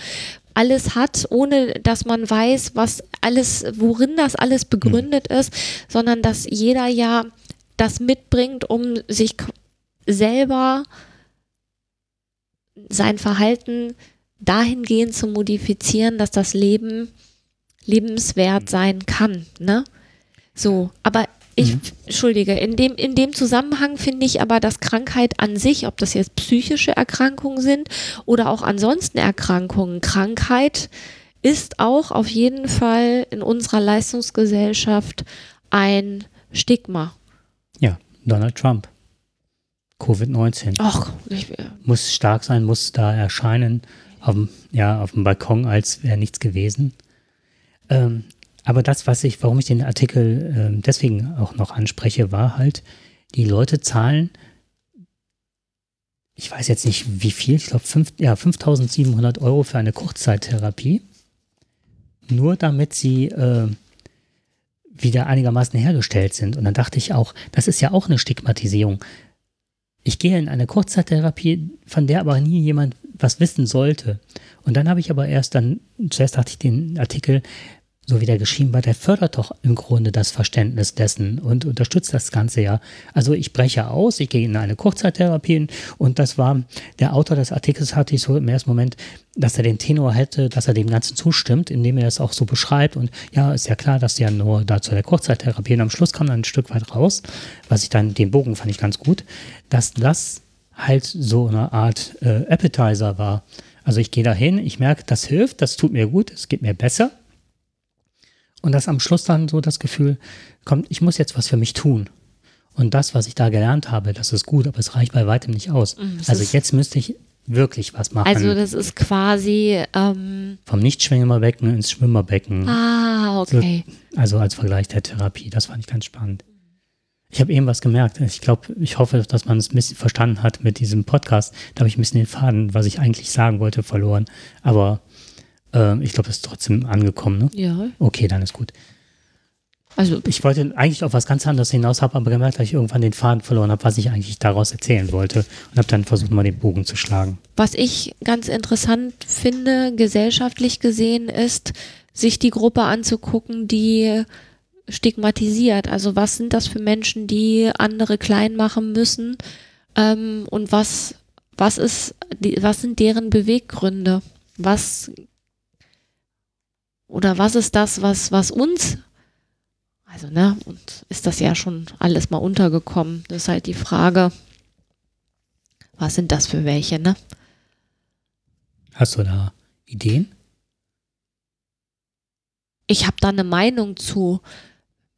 Speaker 1: alles hat, ohne dass man weiß, was alles, worin das alles begründet mhm. ist, sondern dass jeder ja das mitbringt, um sich selber sein Verhalten dahingehend zu modifizieren, dass das Leben lebenswert mhm. sein kann. Ne? So, aber ich, mhm. entschuldige, in dem, in dem Zusammenhang finde ich aber, dass Krankheit an sich, ob das jetzt psychische Erkrankungen sind oder auch ansonsten Erkrankungen, Krankheit ist auch auf jeden Fall in unserer Leistungsgesellschaft ein Stigma.
Speaker 2: Ja, Donald Trump. Covid-19.
Speaker 1: Ach,
Speaker 2: muss stark sein, muss da erscheinen, auf dem, ja, auf dem Balkon, als wäre nichts gewesen. Ähm, aber das, was ich, warum ich den Artikel äh, deswegen auch noch anspreche, war halt, die Leute zahlen, ich weiß jetzt nicht wie viel, ich glaube ja, 5700 Euro für eine Kurzzeittherapie, nur damit sie äh, wieder einigermaßen hergestellt sind. Und dann dachte ich auch, das ist ja auch eine Stigmatisierung. Ich gehe in eine Kurzzeittherapie, von der aber nie jemand was wissen sollte. Und dann habe ich aber erst dann, zuerst hatte ich den Artikel, so wie der geschrieben war, der fördert doch im Grunde das Verständnis dessen und unterstützt das Ganze ja. Also ich breche aus, ich gehe in eine Kurzzeittherapie und das war, der Autor des Artikels hatte ich so im ersten Moment, dass er den Tenor hätte, dass er dem Ganzen zustimmt, indem er das auch so beschreibt und ja, ist ja klar, dass ja nur dazu der Kurzzeittherapie und am Schluss kam dann ein Stück weit raus, was ich dann, den Bogen fand ich ganz gut, dass das halt so eine Art äh, Appetizer war. Also ich gehe dahin, ich merke, das hilft, das tut mir gut, es geht mir besser und dass am Schluss dann so das Gefühl kommt, ich muss jetzt was für mich tun. Und das, was ich da gelernt habe, das ist gut, aber es reicht bei weitem nicht aus. Mhm, also jetzt müsste ich wirklich was machen.
Speaker 1: Also das ist quasi ähm
Speaker 2: vom Nichtschwimmerbecken ins Schwimmerbecken.
Speaker 1: Ah, okay.
Speaker 2: Also als Vergleich der Therapie. Das fand ich ganz spannend. Ich habe eben was gemerkt. Ich glaube, ich hoffe, dass man es ein bisschen verstanden hat mit diesem Podcast. Da habe ich ein bisschen den Faden, was ich eigentlich sagen wollte, verloren. Aber äh, ich glaube, es ist trotzdem angekommen, ne?
Speaker 1: Ja.
Speaker 2: Okay, dann ist gut. Also ich wollte eigentlich auf was ganz anderes hinaus, habe aber gemerkt, dass ich irgendwann den Faden verloren habe, was ich eigentlich daraus erzählen wollte und habe dann versucht, mal den Bogen zu schlagen.
Speaker 1: Was ich ganz interessant finde, gesellschaftlich gesehen, ist, sich die Gruppe anzugucken, die stigmatisiert. Also was sind das für Menschen, die andere klein machen müssen ähm, und was was ist, was sind deren Beweggründe? Was oder was ist das, was, was uns, also, ne, und ist das ja schon alles mal untergekommen. Das ist halt die Frage, was sind das für welche, ne?
Speaker 2: Hast du da Ideen?
Speaker 1: Ich habe da eine Meinung zu.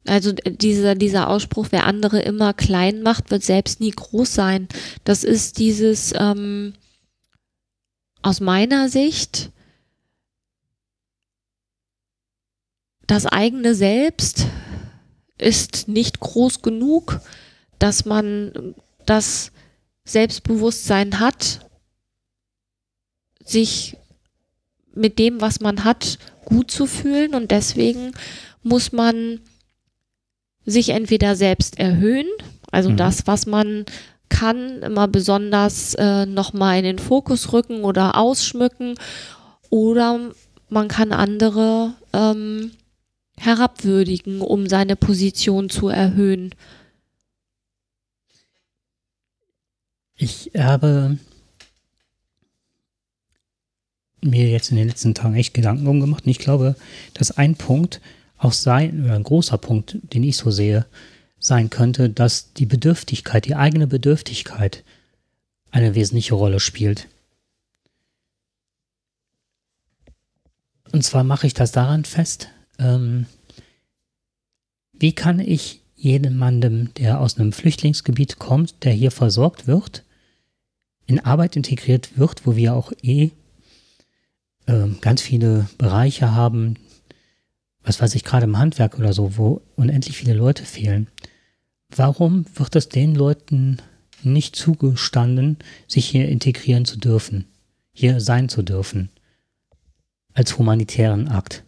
Speaker 1: Also dieser, dieser Ausspruch, wer andere immer klein macht, wird selbst nie groß sein. Das ist dieses, ähm, aus meiner Sicht, das eigene Selbst ist nicht groß genug, dass man das Selbstbewusstsein hat, sich mit dem, was man hat, gut zu fühlen und deswegen muss man sich entweder selbst erhöhen, also mhm. das, was man kann, immer besonders äh, nochmal in den Fokus rücken oder ausschmücken, oder man kann andere ähm, herabwürdigen, um seine Position zu erhöhen.
Speaker 2: Ich habe mir jetzt in den letzten Tagen echt Gedanken umgemacht und ich glaube, dass ein Punkt auch sein, oder ein großer Punkt, den ich so sehe, sein könnte, dass die Bedürftigkeit, die eigene Bedürftigkeit eine wesentliche Rolle spielt. Und zwar mache ich das daran fest, ähm, wie kann ich jemandem, der aus einem Flüchtlingsgebiet kommt, der hier versorgt wird, in Arbeit integriert wird, wo wir auch eh äh, ganz viele Bereiche haben, was weiß ich, gerade im Handwerk oder so, wo unendlich viele Leute fehlen. Warum wird es den Leuten nicht zugestanden, sich hier integrieren zu dürfen, hier sein zu dürfen, als humanitären Akt?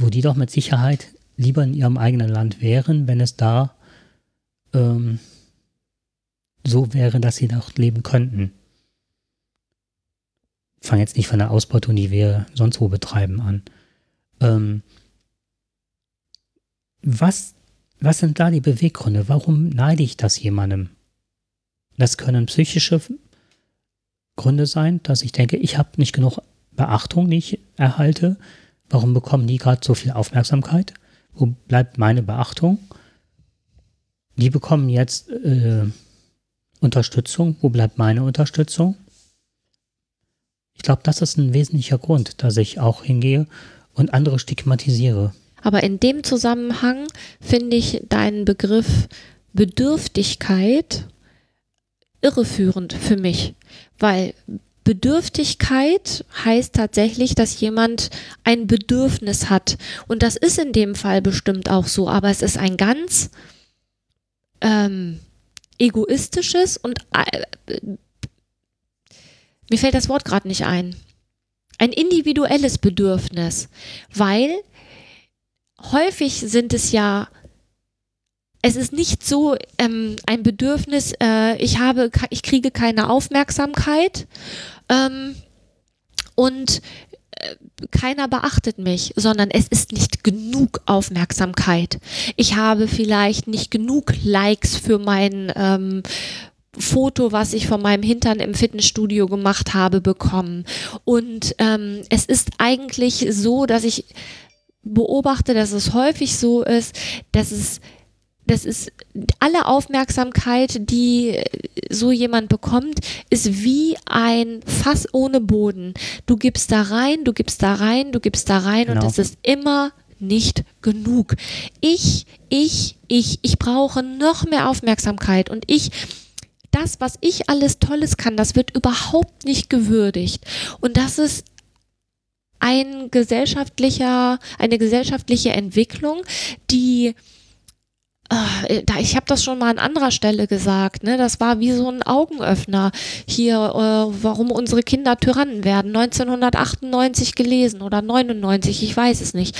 Speaker 2: Wo die doch mit Sicherheit lieber in ihrem eigenen Land wären, wenn es da ähm, so wäre, dass sie dort leben könnten. Ich fange jetzt nicht von der Ausbeutung, die wir sonst wo betreiben, an. Ähm, was, was sind da die Beweggründe? Warum neide ich das jemandem? Das können psychische Gründe sein, dass ich denke, ich habe nicht genug Beachtung, die ich erhalte. Warum bekommen die gerade so viel Aufmerksamkeit? Wo bleibt meine Beachtung? Die bekommen jetzt äh, Unterstützung. Wo bleibt meine Unterstützung? Ich glaube, das ist ein wesentlicher Grund, dass ich auch hingehe und andere stigmatisiere.
Speaker 1: Aber in dem Zusammenhang finde ich deinen Begriff Bedürftigkeit irreführend für mich, weil Bedürftigkeit heißt tatsächlich, dass jemand ein Bedürfnis hat. Und das ist in dem Fall bestimmt auch so, aber es ist ein ganz ähm, egoistisches und äh, mir fällt das Wort gerade nicht ein ein individuelles Bedürfnis, weil häufig sind es ja es ist nicht so ähm, ein Bedürfnis, äh, ich habe, ich kriege keine Aufmerksamkeit ähm, und äh, keiner beachtet mich, sondern es ist nicht genug Aufmerksamkeit. Ich habe vielleicht nicht genug Likes für mein ähm, Foto, was ich von meinem Hintern im Fitnessstudio gemacht habe, bekommen. Und ähm, es ist eigentlich so, dass ich beobachte, dass es häufig so ist, dass es das ist alle Aufmerksamkeit, die so jemand bekommt, ist wie ein Fass ohne Boden. Du gibst da rein, du gibst da rein, du gibst da rein genau. und es ist immer nicht genug. Ich, ich, ich, ich brauche noch mehr Aufmerksamkeit und ich das, was ich alles Tolles kann, das wird überhaupt nicht gewürdigt. Und das ist ein gesellschaftlicher, eine gesellschaftliche Entwicklung, die äh, ich habe das schon mal an anderer Stelle gesagt, ne? Das war wie so ein Augenöffner hier, äh, warum unsere Kinder Tyrannen werden. 1998 gelesen oder 99, ich weiß es nicht.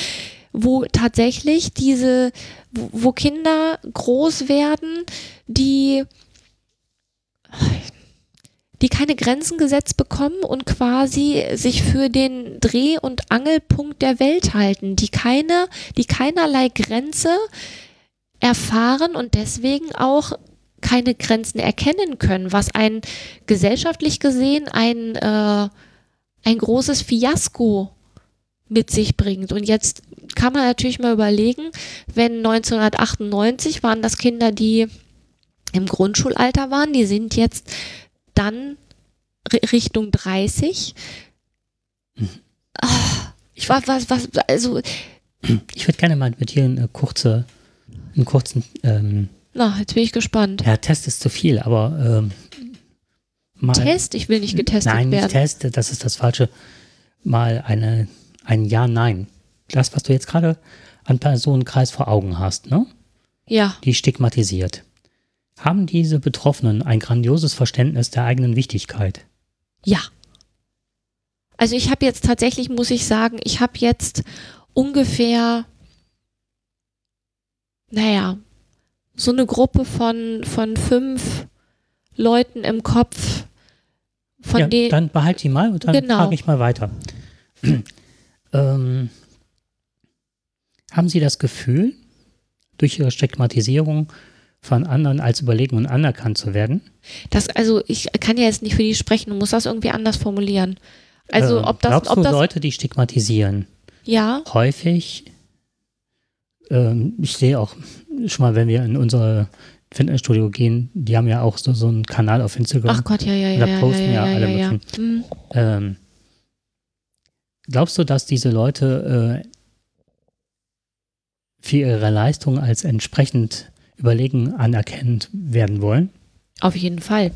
Speaker 1: Wo tatsächlich diese, wo Kinder groß werden, die die keine Grenzen gesetzt bekommen und quasi sich für den Dreh- und Angelpunkt der Welt halten, die keine, die keinerlei Grenze erfahren und deswegen auch keine Grenzen erkennen können, was ein gesellschaftlich gesehen ein, äh, ein großes Fiasko mit sich bringt. Und jetzt kann man natürlich mal überlegen, wenn 1998 waren das Kinder, die im Grundschulalter waren, die sind jetzt dann Richtung 30. Mhm. Ah, ich was, was, was, also.
Speaker 2: Ich würde gerne mal mit dir eine kurze, einen kurzen. Ähm,
Speaker 1: Na, jetzt bin ich gespannt.
Speaker 2: Ja, Test ist zu viel, aber. Ähm,
Speaker 1: mal, Test? Ich will nicht getestet
Speaker 2: nein,
Speaker 1: werden.
Speaker 2: Nein, nicht Test, das ist das Falsche. Mal eine, ein Ja-Nein. Das, was du jetzt gerade an Personenkreis vor Augen hast, ne?
Speaker 1: Ja.
Speaker 2: Die stigmatisiert. Haben diese Betroffenen ein grandioses Verständnis der eigenen Wichtigkeit?
Speaker 1: Ja. Also ich habe jetzt tatsächlich, muss ich sagen, ich habe jetzt ungefähr, naja, so eine Gruppe von, von fünf Leuten im Kopf, von
Speaker 2: ja,
Speaker 1: denen.
Speaker 2: Dann behalt die mal und dann genau. frage ich mal weiter. ähm, haben Sie das Gefühl, durch Ihre Stigmatisierung von anderen als überlegen und anerkannt zu werden?
Speaker 1: Das, also ich kann ja jetzt nicht für die sprechen, du musst das irgendwie anders formulieren. Also
Speaker 2: äh,
Speaker 1: ob das,
Speaker 2: glaubst
Speaker 1: ob
Speaker 2: du
Speaker 1: das,
Speaker 2: Leute, die stigmatisieren?
Speaker 1: Ja.
Speaker 2: Häufig. Ähm, ich sehe auch schon mal, wenn wir in unsere Fitnessstudio gehen, die haben ja auch so, so einen Kanal auf Instagram.
Speaker 1: Ach Gott, ja, ja, ja.
Speaker 2: Da posten
Speaker 1: ja,
Speaker 2: ja,
Speaker 1: ja,
Speaker 2: alle
Speaker 1: ja, ja.
Speaker 2: möglichen.
Speaker 1: Mhm.
Speaker 2: Ähm, glaubst du, dass diese Leute äh, für ihre Leistung als entsprechend überlegen anerkennt werden wollen?
Speaker 1: Auf jeden Fall.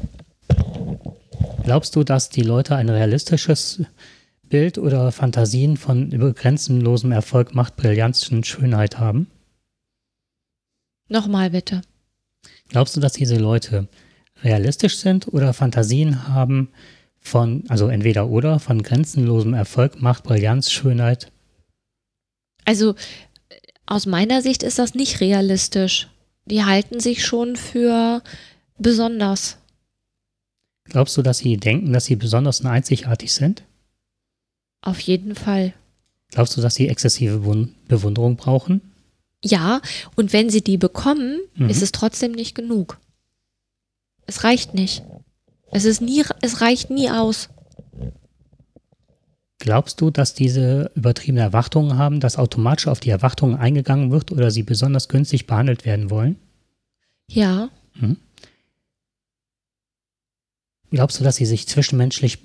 Speaker 2: Glaubst du, dass die Leute ein realistisches Bild oder Fantasien von grenzenlosem Erfolg, Macht, Brillanz und Schönheit haben?
Speaker 1: Nochmal bitte.
Speaker 2: Glaubst du, dass diese Leute realistisch sind oder Fantasien haben von, also entweder oder, von grenzenlosem Erfolg, Macht, Brillanz, Schönheit?
Speaker 1: Also aus meiner Sicht ist das nicht realistisch. Die halten sich schon für besonders.
Speaker 2: Glaubst du, dass sie denken, dass sie besonders und einzigartig sind?
Speaker 1: Auf jeden Fall.
Speaker 2: Glaubst du, dass sie exzessive Bewunderung brauchen?
Speaker 1: Ja, und wenn sie die bekommen, mhm. ist es trotzdem nicht genug. Es reicht nicht. Es ist nie, es reicht nie aus.
Speaker 2: Glaubst du, dass diese übertriebene Erwartungen haben, dass automatisch auf die Erwartungen eingegangen wird oder sie besonders günstig behandelt werden wollen?
Speaker 1: Ja. Hm.
Speaker 2: Glaubst du, dass sie sich zwischenmenschlich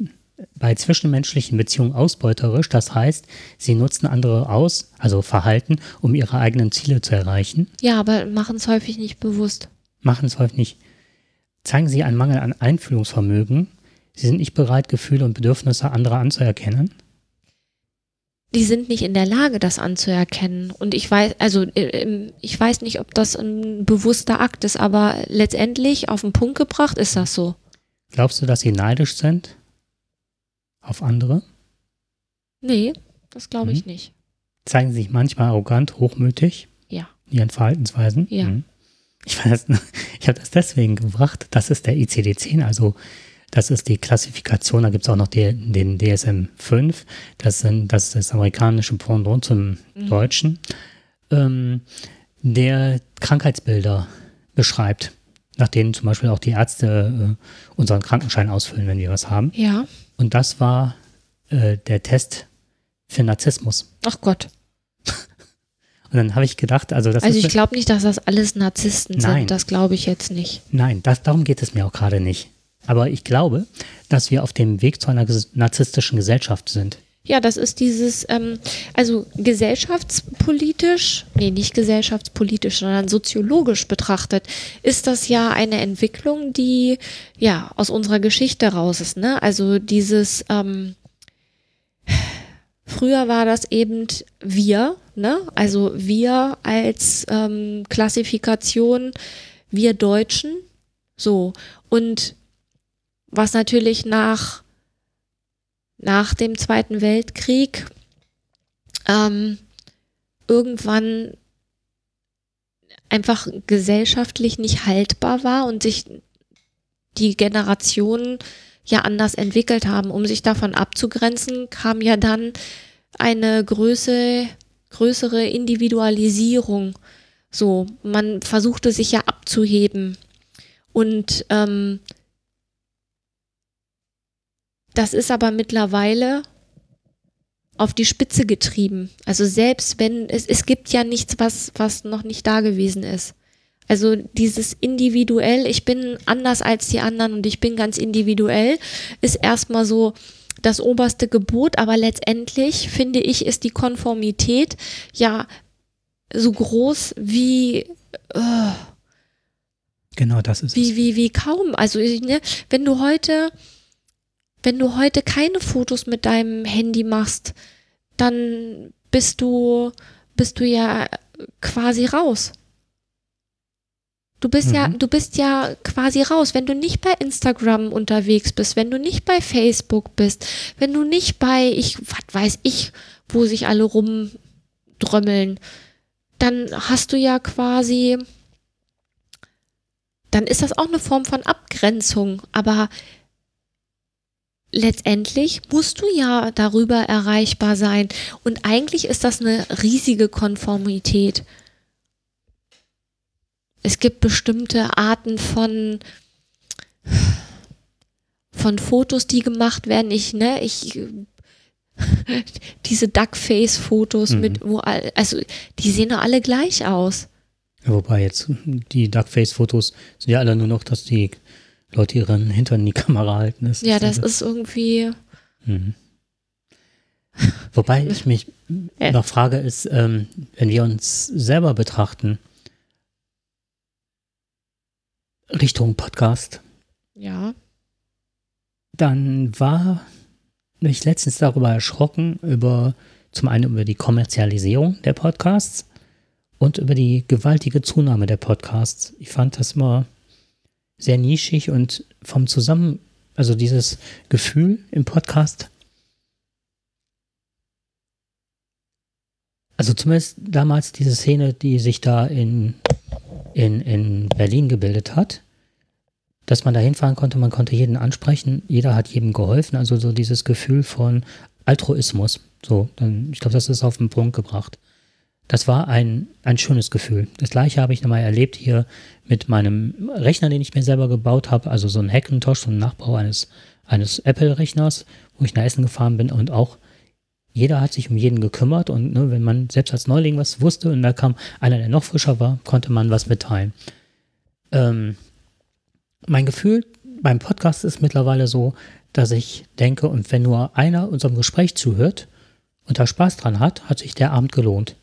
Speaker 2: bei zwischenmenschlichen Beziehungen ausbeuterisch, das heißt, sie nutzen andere aus, also Verhalten, um ihre eigenen Ziele zu erreichen?
Speaker 1: Ja, aber machen es häufig nicht bewusst.
Speaker 2: Machen es häufig nicht. Zeigen sie einen Mangel an Einfühlungsvermögen? Sie sind nicht bereit, Gefühle und Bedürfnisse anderer anzuerkennen?
Speaker 1: die sind nicht in der Lage, das anzuerkennen. Und ich weiß, also äh, ich weiß nicht, ob das ein bewusster Akt ist, aber letztendlich auf den Punkt gebracht ist das so.
Speaker 2: Glaubst du, dass sie neidisch sind? Auf andere?
Speaker 1: Nee, das glaube ich mhm. nicht.
Speaker 2: Zeigen sie sich manchmal arrogant, hochmütig?
Speaker 1: Ja.
Speaker 2: In ihren Verhaltensweisen?
Speaker 1: Ja. Mhm.
Speaker 2: Ich, ich habe das deswegen gebracht. Das ist der ICD-10, also das ist die Klassifikation, da gibt es auch noch die, den DSM-5, das, sind, das ist das amerikanische Pendant zum mhm. Deutschen, ähm, der Krankheitsbilder beschreibt, nach denen zum Beispiel auch die Ärzte äh, unseren Krankenschein ausfüllen, wenn wir was haben.
Speaker 1: Ja.
Speaker 2: Und das war äh, der Test für Narzissmus.
Speaker 1: Ach Gott.
Speaker 2: Und dann habe ich gedacht, also das
Speaker 1: Also ich glaube nicht, dass das alles Narzissten
Speaker 2: Nein.
Speaker 1: sind. Das glaube ich jetzt nicht.
Speaker 2: Nein, das, darum geht es mir auch gerade nicht. Aber ich glaube, dass wir auf dem Weg zu einer narzisstischen Gesellschaft sind.
Speaker 1: Ja, das ist dieses, ähm, also gesellschaftspolitisch, nee, nicht gesellschaftspolitisch, sondern soziologisch betrachtet, ist das ja eine Entwicklung, die ja aus unserer Geschichte raus ist. Ne? Also dieses, ähm, früher war das eben wir, ne? also wir als ähm, Klassifikation, wir Deutschen, so. Und was natürlich nach, nach dem Zweiten Weltkrieg ähm, irgendwann einfach gesellschaftlich nicht haltbar war und sich die Generationen ja anders entwickelt haben. Um sich davon abzugrenzen, kam ja dann eine Größe, größere Individualisierung. So, man versuchte sich ja abzuheben. Und ähm, das ist aber mittlerweile auf die Spitze getrieben. Also selbst wenn es, es gibt ja nichts, was, was noch nicht da gewesen ist. Also dieses individuell, ich bin anders als die anderen und ich bin ganz individuell, ist erstmal so das oberste Gebot, aber letztendlich finde ich, ist die Konformität ja so groß wie äh,
Speaker 2: genau das ist
Speaker 1: wie, es. wie, wie kaum. Also ne, wenn du heute, wenn du heute keine Fotos mit deinem Handy machst, dann bist du, bist du ja quasi raus. Du bist mhm. ja, du bist ja quasi raus, wenn du nicht bei Instagram unterwegs bist, wenn du nicht bei Facebook bist, wenn du nicht bei, ich, was weiß ich, wo sich alle rumdrömmeln, dann hast du ja quasi, dann ist das auch eine Form von Abgrenzung, aber letztendlich musst du ja darüber erreichbar sein und eigentlich ist das eine riesige Konformität es gibt bestimmte Arten von von Fotos, die gemacht werden. Ich, ne, ich diese Duckface-Fotos mhm. mit, wo also die sehen doch alle gleich aus.
Speaker 2: Ja, wobei jetzt die Duckface-Fotos sind ja alle nur noch, dass die Leute ihren Hintern in die Kamera halten.
Speaker 1: Das ja, das ist irgendwie. Mhm.
Speaker 2: Wobei ich mich äh. noch frage, ist, ähm, wenn wir uns selber betrachten, Richtung Podcast.
Speaker 1: Ja.
Speaker 2: Dann war ich letztens darüber erschrocken, über zum einen über die Kommerzialisierung der Podcasts und über die gewaltige Zunahme der Podcasts. Ich fand das immer sehr nischig und vom Zusammen, also dieses Gefühl im Podcast. Also zumindest damals diese Szene, die sich da in in, in Berlin gebildet hat, dass man da hinfahren konnte, man konnte jeden ansprechen, jeder hat jedem geholfen, also so dieses Gefühl von Altruismus. So, dann, ich glaube, das ist auf den Punkt gebracht. Das war ein, ein schönes Gefühl. Das gleiche habe ich nochmal erlebt hier mit meinem Rechner, den ich mir selber gebaut habe, also so ein Hackintosh, so ein Nachbau eines, eines Apple-Rechners, wo ich nach Essen gefahren bin und auch jeder hat sich um jeden gekümmert und ne, wenn man selbst als Neuling was wusste und da kam einer, der noch frischer war, konnte man was mitteilen. Ähm, mein Gefühl beim Podcast ist mittlerweile so, dass ich denke, und wenn nur einer unserem Gespräch zuhört und da Spaß dran hat, hat sich der Abend gelohnt.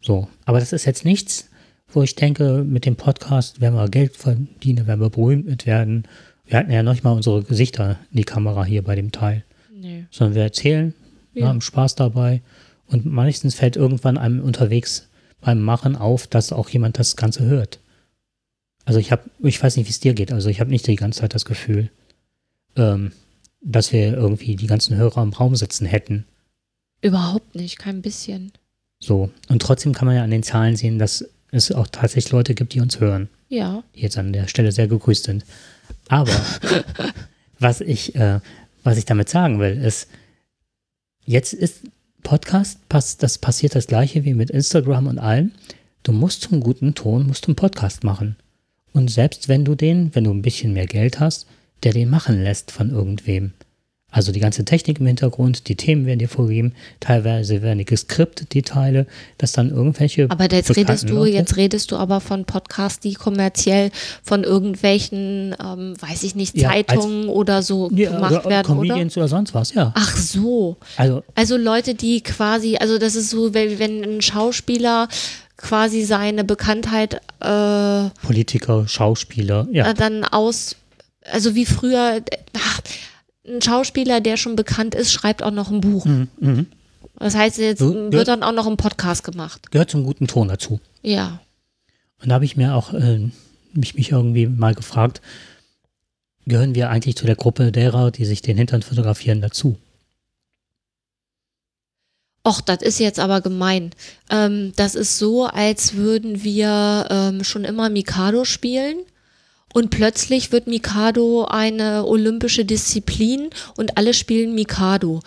Speaker 2: So, aber das ist jetzt nichts, wo ich denke, mit dem Podcast werden wir Geld verdienen, werden wir berühmt werden. Wir hatten ja noch nicht mal unsere Gesichter in die Kamera hier bei dem Teil. Nee. Sondern wir erzählen, ja. haben Spaß dabei. Und meistens fällt irgendwann einem unterwegs beim Machen auf, dass auch jemand das Ganze hört. Also ich habe, ich weiß nicht, wie es dir geht, also ich habe nicht die ganze Zeit das Gefühl, ähm, dass wir irgendwie die ganzen Hörer im Raum sitzen hätten.
Speaker 1: Überhaupt nicht, kein bisschen.
Speaker 2: So, und trotzdem kann man ja an den Zahlen sehen, dass es auch tatsächlich Leute gibt, die uns hören.
Speaker 1: Ja.
Speaker 2: Die jetzt an der Stelle sehr gegrüßt sind. Aber was ich, äh, was ich damit sagen will, ist, Jetzt ist Podcast, das passiert das gleiche wie mit Instagram und allem. Du musst zum guten Ton, musst einen Podcast machen. Und selbst wenn du den, wenn du ein bisschen mehr Geld hast, der den machen lässt von irgendwem, also die ganze Technik im Hintergrund, die Themen werden dir vorgegeben, teilweise werden die geskriptet, die Teile, dass dann irgendwelche.
Speaker 1: Aber jetzt redest du, Leute, jetzt redest du aber von Podcasts, die kommerziell von irgendwelchen, ähm, weiß ich nicht, Zeitungen ja, als, oder so ja, gemacht oder, werden,
Speaker 2: Comedians oder? oder sonst was, ja.
Speaker 1: Ach so. Also, also Leute, die quasi, also das ist so, wenn, wenn ein Schauspieler quasi seine Bekanntheit äh,
Speaker 2: Politiker, Schauspieler, ja.
Speaker 1: Dann aus, also wie früher, ach, ein Schauspieler, der schon bekannt ist, schreibt auch noch ein Buch. Mhm. mhm. Das heißt, jetzt so, wird dann auch noch ein Podcast gemacht.
Speaker 2: Gehört zum guten Ton dazu.
Speaker 1: Ja.
Speaker 2: Und da habe ich mir auch äh, mich, mich irgendwie mal gefragt, gehören wir eigentlich zu der Gruppe derer, die sich den Hintern fotografieren, dazu?
Speaker 1: Och, das ist jetzt aber gemein. Ähm, das ist so, als würden wir ähm, schon immer Mikado spielen und plötzlich wird Mikado eine olympische Disziplin und alle spielen Mikado.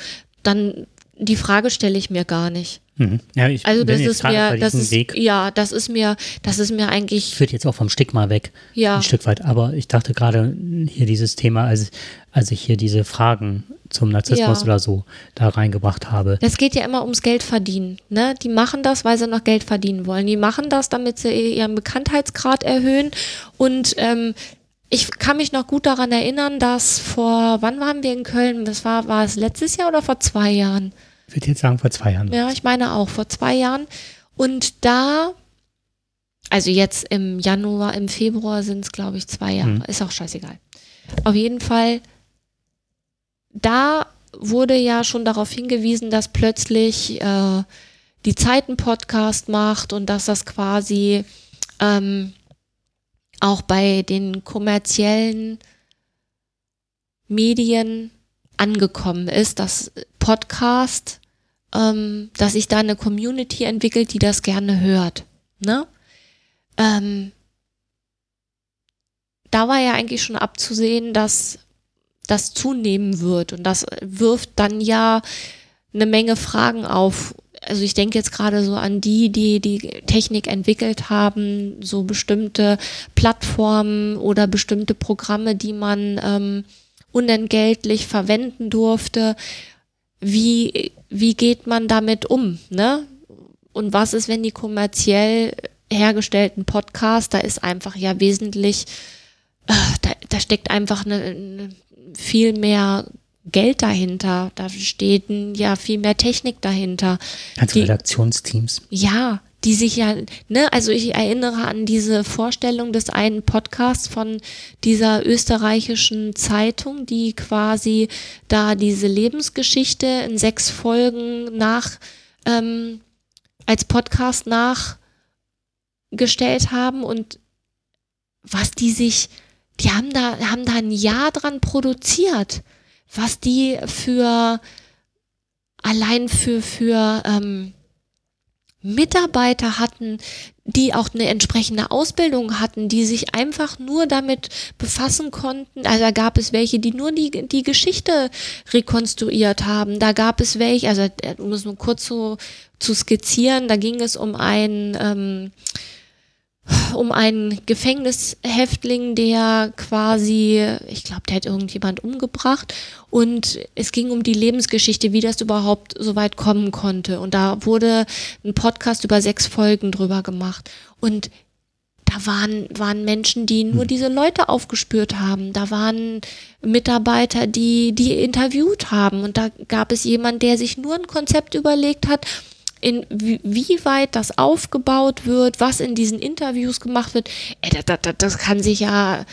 Speaker 1: Dann die Frage stelle ich mir gar nicht.
Speaker 2: Mhm. Ja,
Speaker 1: also das ist mir, das ist, Weg. ja, das ist mir, das ist mir eigentlich.
Speaker 2: Führt jetzt auch vom Stigma weg.
Speaker 1: Ja.
Speaker 2: Ein Stück weit. Aber ich dachte gerade hier dieses Thema, als, als ich hier diese Fragen zum Narzissmus ja. oder so da reingebracht habe.
Speaker 1: Das geht ja immer ums Geld verdienen. Ne? Die machen das, weil sie noch Geld verdienen wollen. Die machen das, damit sie ihren Bekanntheitsgrad erhöhen. Und ähm, ich kann mich noch gut daran erinnern, dass vor, wann waren wir in Köln? Das war, war es letztes Jahr oder vor zwei Jahren?
Speaker 2: Ich würde jetzt sagen vor zwei Jahren.
Speaker 1: Ja, ich meine auch vor zwei Jahren. Und da also jetzt im Januar, im Februar sind es, glaube ich, zwei Jahre. Mhm. Ist auch scheißegal. Auf jeden Fall, da wurde ja schon darauf hingewiesen, dass plötzlich äh, die Zeit einen Podcast macht und dass das quasi ähm, auch bei den kommerziellen Medien angekommen ist, dass Podcast, ähm, dass sich da eine Community entwickelt, die das gerne hört. Ne? ähm, da war ja eigentlich schon abzusehen, dass das zunehmen wird. Und das wirft dann ja eine Menge Fragen auf. Also ich denke jetzt gerade so an die, die die Technik entwickelt haben, so bestimmte Plattformen oder bestimmte Programme, die man ähm, unentgeltlich verwenden durfte. Wie, wie geht man damit um? Ne? Und was ist, wenn die kommerziell hergestellten Podcast, da ist einfach ja wesentlich, äh, da, da steckt einfach eine, eine viel mehr Geld dahinter. Da steht ja viel mehr Technik dahinter.
Speaker 2: Also die, Redaktionsteams.
Speaker 1: Ja, die sich ja, ne, also ich erinnere an diese Vorstellung des einen Podcasts von dieser österreichischen Zeitung, die quasi da diese Lebensgeschichte in sechs Folgen nach, ähm, als Podcast nach gestellt haben und was die sich, die haben da, haben da ein Jahr dran produziert, was die für allein für, für ähm, Mitarbeiter hatten, die auch eine entsprechende Ausbildung hatten, die sich einfach nur damit befassen konnten. Also da gab es welche, die nur die, die Geschichte rekonstruiert haben. Da gab es welche, also um es nur kurz so zu skizzieren, da ging es um ein ähm, um einen Gefängnishäftling, der quasi, ich glaube, der hat irgendjemand umgebracht und es ging um die Lebensgeschichte, wie das überhaupt so weit kommen konnte. Und da wurde ein Podcast über sechs Folgen drüber gemacht und da waren, waren Menschen, die nur hm. diese Leute aufgespürt haben. Da waren Mitarbeiter, die, die interviewt haben. Und da gab es jemanden, der sich nur ein Konzept überlegt hat, in wie weit das aufgebaut wird, was in diesen Interviews gemacht wird, ey, das, das, das kann sich ja,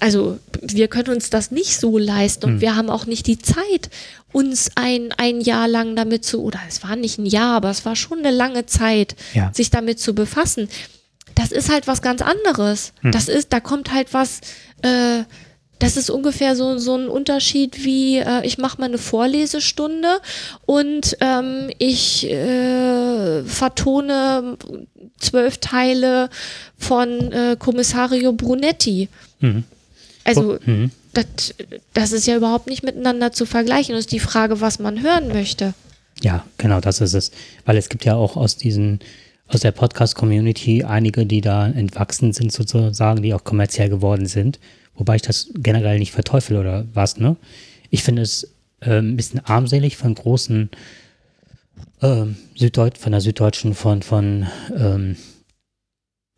Speaker 1: also wir können uns das nicht so leisten und hm. wir haben auch nicht die Zeit, uns ein, ein Jahr lang damit zu, oder es war nicht ein Jahr, aber es war schon eine lange Zeit, ja. sich damit zu befassen. Das ist halt was ganz anderes. Hm. Das ist, da kommt halt was, äh, das ist ungefähr so, so ein Unterschied wie, äh, ich mache mal eine Vorlesestunde und ähm, ich äh, vertone zwölf Teile von äh, Kommissario Brunetti. Mhm. Also mhm. das, das ist ja überhaupt nicht miteinander zu vergleichen. Das ist die Frage, was man hören möchte.
Speaker 2: Ja, genau, das ist es. Weil es gibt ja auch aus diesen aus der Podcast-Community einige, die da entwachsen sind, sozusagen, die auch kommerziell geworden sind. Wobei ich das generell nicht verteufel oder was, ne? Ich finde es äh, ein bisschen armselig von großen äh, Süddeut von der Süddeutschen, von, von ähm,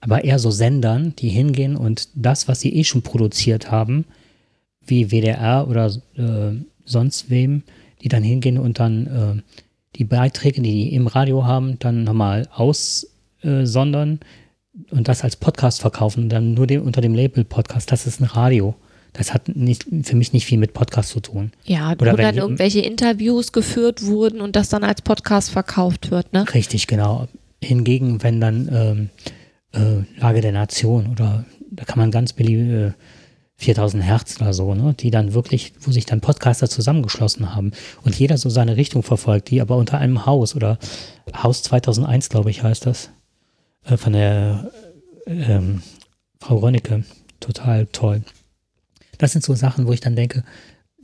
Speaker 2: aber eher so Sendern, die hingehen und das, was sie eh schon produziert haben, wie WDR oder äh, sonst wem, die dann hingehen und dann äh, die Beiträge, die die im Radio haben, dann nochmal aussondern, und das als Podcast verkaufen, dann nur dem, unter dem Label Podcast, das ist ein Radio. Das hat nicht, für mich nicht viel mit Podcast zu tun.
Speaker 1: Ja, oder wo dann irgendwelche Interviews geführt wurden und das dann als Podcast verkauft wird, ne?
Speaker 2: Richtig, genau. Hingegen, wenn dann ähm, äh, Lage der Nation oder da kann man ganz beliebige äh, 4000 Hertz oder so, ne, die dann wirklich, wo sich dann Podcaster zusammengeschlossen haben und jeder so seine Richtung verfolgt, die aber unter einem Haus oder Haus 2001, glaube ich, heißt das äh, von der ähm, Frau Rönnecke. Total toll. Das sind so Sachen, wo ich dann denke,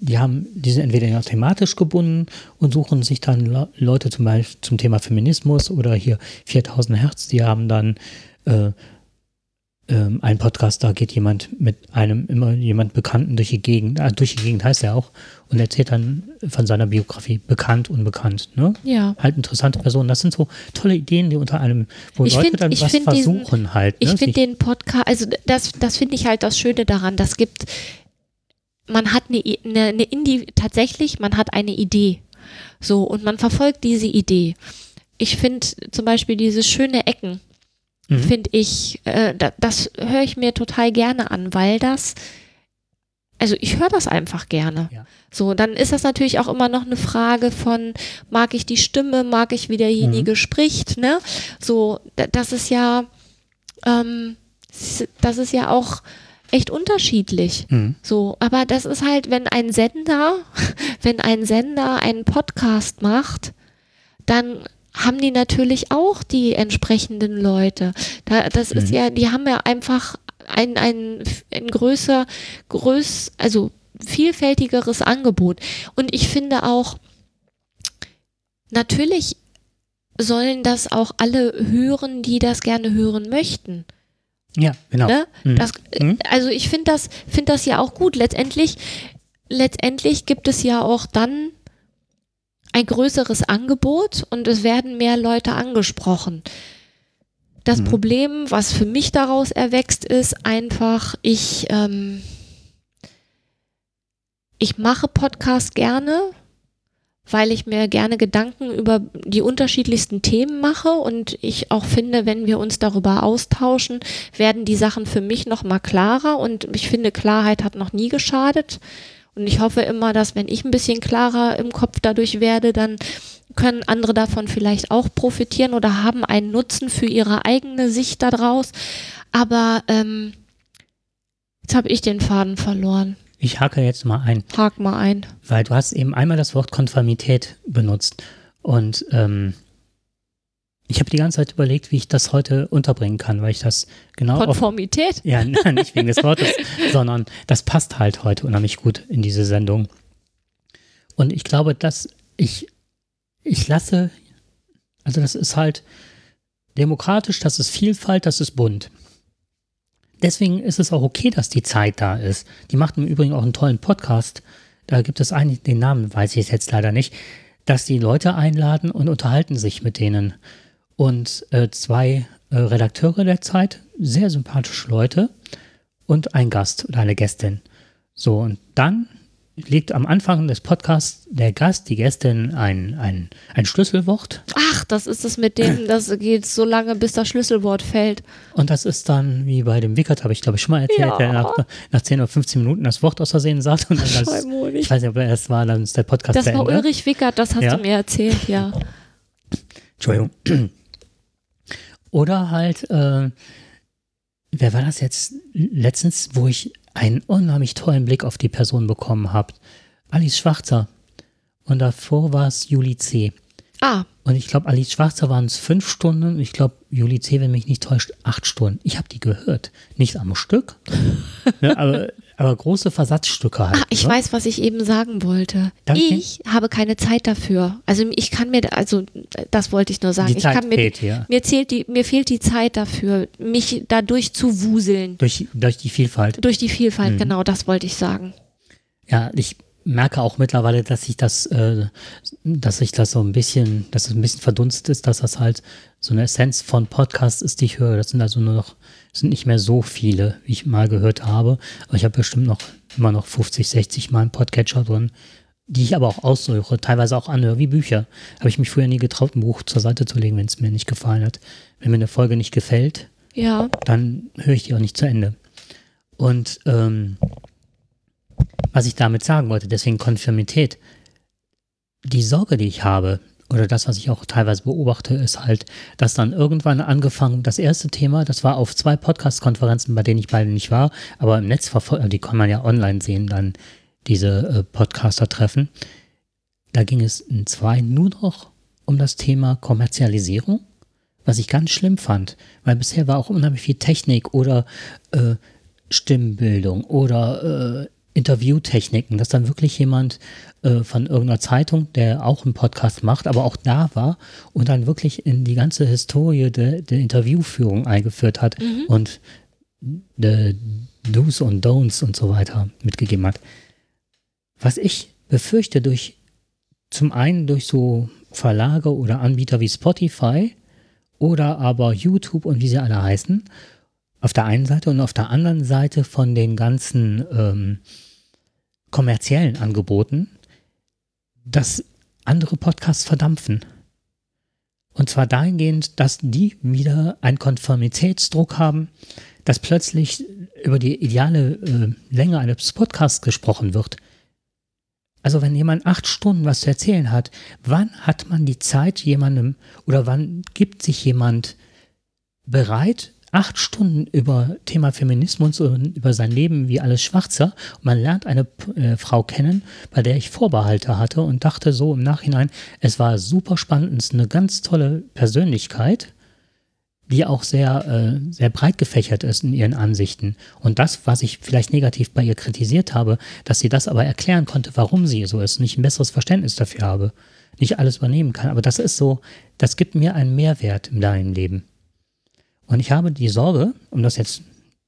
Speaker 2: die haben, die sind entweder thematisch gebunden und suchen sich dann Leute zum Beispiel zum Thema Feminismus oder hier 4000 Hertz, die haben dann äh, ähm, ein Podcast, da geht jemand mit einem immer jemand Bekannten durch die Gegend, äh, durch die Gegend heißt er auch, und erzählt dann von seiner Biografie, bekannt, unbekannt. Ne?
Speaker 1: Ja.
Speaker 2: Halt interessante Personen. Das sind so tolle Ideen, die unter einem, wo
Speaker 1: ich
Speaker 2: Leute
Speaker 1: find,
Speaker 2: dann was versuchen
Speaker 1: diesen,
Speaker 2: halt.
Speaker 1: Ne? Ich finde den Podcast, also das, das finde ich halt das Schöne daran, das gibt, man hat eine, eine, eine Indie, tatsächlich, man hat eine Idee. So, und man verfolgt diese Idee. Ich finde zum Beispiel diese schöne Ecken, mhm. finde ich, äh, da, das höre ich mir total gerne an, weil das, also ich höre das einfach gerne. Ja. So, dann ist das natürlich auch immer noch eine Frage von, mag ich die Stimme, mag ich, wie derjenige mhm. spricht, ne? So, das ist ja, ähm, das ist ja auch echt unterschiedlich. Mhm. So, aber das ist halt, wenn ein Sender, wenn ein Sender einen Podcast macht, dann haben die natürlich auch die entsprechenden Leute. Da, das mhm. ist ja, die haben ja einfach ein, ein, ein größer, größ, also vielfältigeres Angebot. Und ich finde auch, natürlich sollen das auch alle hören, die das gerne hören möchten.
Speaker 2: Ja, genau. Ne?
Speaker 1: Mhm. Das, mhm. also ich finde das, finde das ja auch gut. Letztendlich, letztendlich gibt es ja auch dann ein größeres Angebot und es werden mehr Leute angesprochen. Das mhm. Problem, was für mich daraus erwächst, ist einfach, ich, ähm, ich mache Podcast gerne, weil ich mir gerne Gedanken über die unterschiedlichsten Themen mache und ich auch finde, wenn wir uns darüber austauschen, werden die Sachen für mich noch mal klarer und ich finde, Klarheit hat noch nie geschadet. Und ich hoffe immer, dass wenn ich ein bisschen klarer im Kopf dadurch werde, dann können andere davon vielleicht auch profitieren oder haben einen Nutzen für ihre eigene Sicht daraus. Aber ähm, jetzt habe ich den Faden verloren.
Speaker 2: Ich hake jetzt mal ein.
Speaker 1: Hak mal ein.
Speaker 2: Weil du hast eben einmal das Wort Konformität benutzt. Und ähm, ich habe die ganze Zeit überlegt, wie ich das heute unterbringen kann, weil ich das genau.
Speaker 1: Konformität?
Speaker 2: Auf, ja, nicht wegen des Wortes, sondern das passt halt heute unheimlich gut in diese Sendung. Und ich glaube, dass ich, ich lasse, also das ist halt demokratisch, das ist Vielfalt, das ist bunt. Deswegen ist es auch okay, dass die Zeit da ist. Die macht im Übrigen auch einen tollen Podcast. Da gibt es einen, den Namen weiß ich jetzt leider nicht, dass die Leute einladen und unterhalten sich mit denen und äh, zwei äh, Redakteure der Zeit, sehr sympathische Leute und ein Gast oder eine Gästin. So, und dann legt am Anfang des Podcasts der Gast, die Gästin, ein, ein, ein Schlüsselwort.
Speaker 1: Ach, das ist es mit dem, das geht so lange, bis das Schlüsselwort fällt.
Speaker 2: Und das ist dann, wie bei dem Wickert, habe ich glaube ich schon mal erzählt, ja. der nach, nach 10 oder 15 Minuten das Wort aus Versehen sagt. Und dann das, ich weiß nicht, ob er es war, dann ist der Podcast
Speaker 1: Das war Ulrich Wickert, das hast ja. du mir erzählt, ja.
Speaker 2: Entschuldigung. Oder halt, äh, wer war das jetzt letztens, wo ich einen unheimlich tollen Blick auf die Person bekommen habe? Alice Schwarzer. Und davor war es Juli C.
Speaker 1: Ah.
Speaker 2: Und ich glaube, Alice Schwarzer waren es fünf Stunden. Ich glaube, Juli C., wenn mich nicht täuscht, acht Stunden. Ich habe die gehört. Nicht am Stück, ne, aber aber große Versatzstücke halt.
Speaker 1: Ah, ich ne? weiß, was ich eben sagen wollte. Danke. Ich habe keine Zeit dafür. Also ich kann mir, also das wollte ich nur sagen.
Speaker 2: Die Zeit
Speaker 1: ich kann mir,
Speaker 2: fehlt, ja.
Speaker 1: mir, zählt die, mir fehlt die Zeit dafür, mich dadurch zu wuseln.
Speaker 2: Durch, durch die Vielfalt.
Speaker 1: Durch die Vielfalt, mhm. genau, das wollte ich sagen.
Speaker 2: Ja, ich merke auch mittlerweile, dass sich das, äh, dass sich das so ein bisschen, dass es ein bisschen verdunstet ist, dass das halt so eine Essenz von Podcasts ist, die ich höre. Das sind also nur noch sind nicht mehr so viele, wie ich mal gehört habe. Aber ich habe bestimmt noch immer noch 50, 60 Mal einen Podcatcher drin, die ich aber auch aussuche, teilweise auch anhöre, wie Bücher. Habe ich mich früher nie getraut, ein Buch zur Seite zu legen, wenn es mir nicht gefallen hat. Wenn mir eine Folge nicht gefällt,
Speaker 1: ja.
Speaker 2: dann höre ich die auch nicht zu Ende. Und ähm, was ich damit sagen wollte, deswegen Konfirmität, die Sorge, die ich habe, oder das, was ich auch teilweise beobachte, ist halt, dass dann irgendwann angefangen, das erste Thema, das war auf zwei Podcast-Konferenzen, bei denen ich beide nicht war, aber im Netz verfolgt, die kann man ja online sehen, dann diese äh, Podcaster-Treffen. Da ging es in zwei nur noch um das Thema Kommerzialisierung, was ich ganz schlimm fand, weil bisher war auch unheimlich viel Technik oder äh, Stimmbildung oder äh, Interviewtechniken, dass dann wirklich jemand äh, von irgendeiner Zeitung, der auch einen Podcast macht, aber auch da war und dann wirklich in die ganze Historie der, Interviewführung eingeführt hat. Mhm. Und Do's und Don'ts und so weiter mitgegeben hat. Was ich befürchte durch zum einen durch so Verlage oder Anbieter wie Spotify oder aber YouTube und wie sie alle heißen, auf der einen Seite und auf der anderen Seite von den ganzen ähm, kommerziellen Angeboten, dass andere Podcasts verdampfen. Und zwar dahingehend, dass die wieder einen Konformitätsdruck haben, dass plötzlich über die ideale äh, Länge eines Podcasts gesprochen wird. Also wenn jemand acht Stunden was zu erzählen hat, wann hat man die Zeit jemandem oder wann gibt sich jemand bereit, acht Stunden über Thema Feminismus und über sein Leben wie alles Schwarzer und man lernt eine äh, Frau kennen, bei der ich Vorbehalte hatte und dachte so im Nachhinein, es war super spannend, es ist eine ganz tolle Persönlichkeit, die auch sehr, äh, sehr breit gefächert ist in ihren Ansichten. Und das, was ich vielleicht negativ bei ihr kritisiert habe, dass sie das aber erklären konnte, warum sie so ist, nicht ein besseres Verständnis dafür habe, nicht alles übernehmen kann. Aber das ist so, das gibt mir einen Mehrwert in deinem Leben. Und ich habe die Sorge, um das jetzt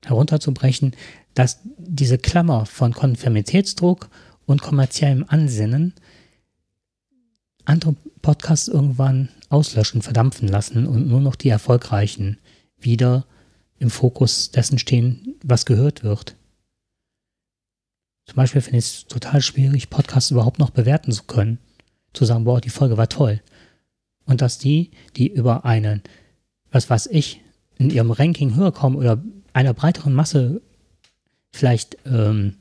Speaker 2: herunterzubrechen, dass diese Klammer von Konformitätsdruck und kommerziellem Ansinnen andere Podcasts irgendwann auslöschen, verdampfen lassen und nur noch die erfolgreichen wieder im Fokus dessen stehen, was gehört wird. Zum Beispiel finde ich es total schwierig, Podcasts überhaupt noch bewerten zu können. Zu sagen, boah, die Folge war toll. Und dass die, die über einen, was weiß ich, in ihrem Ranking höher kommen oder einer breiteren Masse vielleicht ähm,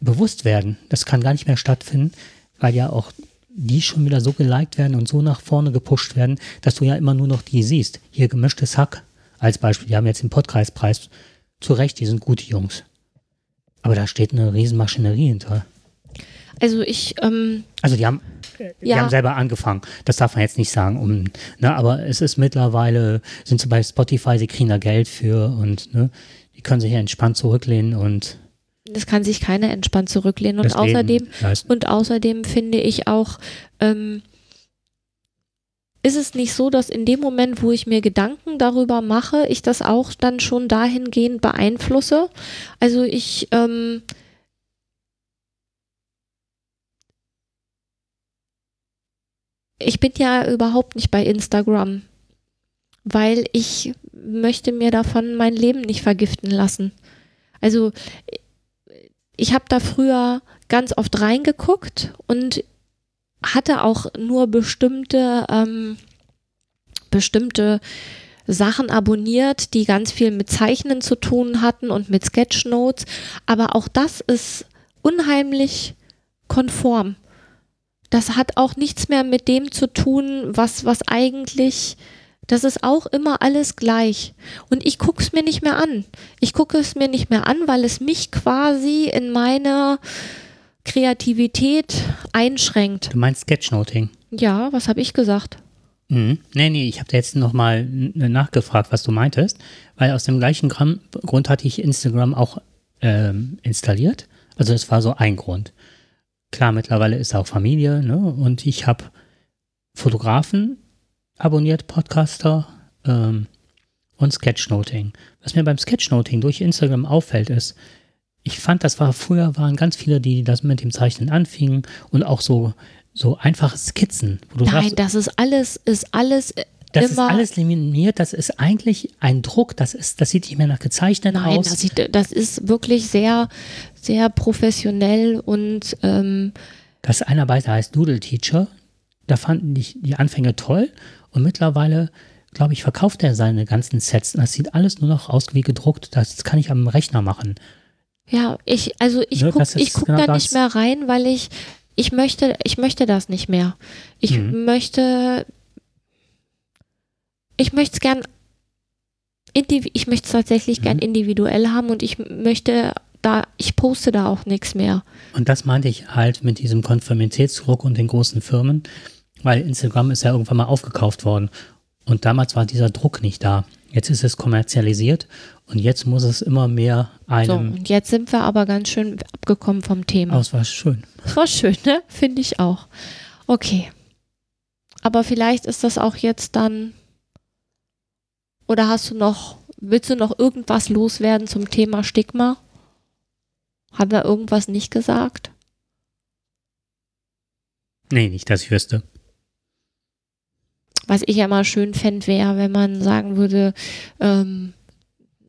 Speaker 2: bewusst werden. Das kann gar nicht mehr stattfinden, weil ja auch die schon wieder so geliked werden und so nach vorne gepusht werden, dass du ja immer nur noch die siehst. Hier gemischtes Hack als Beispiel. Die haben jetzt den Podcastpreis. Zu Recht, die sind gute Jungs. Aber da steht eine Riesenmaschinerie hinter.
Speaker 1: Also ich. Ähm,
Speaker 2: also die haben die ja. haben selber angefangen. Das darf man jetzt nicht sagen. Um, ne, aber es ist mittlerweile, sind sie bei Spotify, sie kriegen da Geld für und ne, die können sich ja entspannt zurücklehnen und
Speaker 1: das kann sich keiner entspannt zurücklehnen. Und außerdem, und außerdem finde ich auch, ähm, ist es nicht so, dass in dem Moment, wo ich mir Gedanken darüber mache, ich das auch dann schon dahingehend beeinflusse? Also ich ähm, ich bin ja überhaupt nicht bei Instagram, weil ich möchte mir davon mein Leben nicht vergiften lassen. Also ich habe da früher ganz oft reingeguckt und hatte auch nur bestimmte ähm, bestimmte Sachen abonniert, die ganz viel mit Zeichnen zu tun hatten und mit Sketchnotes. Aber auch das ist unheimlich konform das hat auch nichts mehr mit dem zu tun, was, was eigentlich, das ist auch immer alles gleich. Und ich gucke es mir nicht mehr an. Ich gucke es mir nicht mehr an, weil es mich quasi in meiner Kreativität einschränkt.
Speaker 2: Du meinst Sketchnoting?
Speaker 1: Ja, was habe ich gesagt?
Speaker 2: Mhm. Nee, nee, ich habe da jetzt nochmal nachgefragt, was du meintest, weil aus dem gleichen Grund hatte ich Instagram auch ähm, installiert. Also es war so ein Grund. Klar, mittlerweile ist auch Familie, ne? Und ich habe Fotografen abonniert, Podcaster ähm, und Sketchnoting. Was mir beim Sketchnoting durch Instagram auffällt, ist, ich fand, das war früher waren ganz viele, die das mit dem Zeichnen anfingen und auch so so einfache Skizzen.
Speaker 1: Nein, sagst, das ist alles, ist alles äh,
Speaker 2: das ist alles limitiert, das ist eigentlich ein Druck, das ist, das sieht nicht mehr nach gezeichnet Nein, aus.
Speaker 1: Das, sieht, das ist wirklich sehr, sehr professionell und ähm,
Speaker 2: Das Einarbeiter heißt Doodle Teacher. Da fanden die, die Anfänge toll und mittlerweile, glaube ich, verkauft er seine ganzen Sets. Das sieht alles nur noch aus wie gedruckt. Das kann ich am Rechner machen.
Speaker 1: Ja, ich, also ich ne, gucke guck genau da nicht mehr rein, weil ich, ich möchte, ich möchte das nicht mehr. Ich mhm. möchte ich möchte es gern, ich möchte es tatsächlich mhm. gern individuell haben und ich möchte da, ich poste da auch nichts mehr.
Speaker 2: Und das meinte ich halt mit diesem Konformitätsdruck und den großen Firmen, weil Instagram ist ja irgendwann mal aufgekauft worden. Und damals war dieser Druck nicht da. Jetzt ist es kommerzialisiert und jetzt muss es immer mehr einem. So,
Speaker 1: und jetzt sind wir aber ganz schön abgekommen vom Thema.
Speaker 2: Oh, es war schön.
Speaker 1: Es war schön, ne? Finde ich auch. Okay. Aber vielleicht ist das auch jetzt dann oder hast du noch Willst du noch irgendwas loswerden zum Thema Stigma? Haben wir irgendwas nicht gesagt?
Speaker 2: Nee, nicht, dass ich wüsste.
Speaker 1: Was ich ja mal schön fände, wäre, wenn man sagen würde, ähm,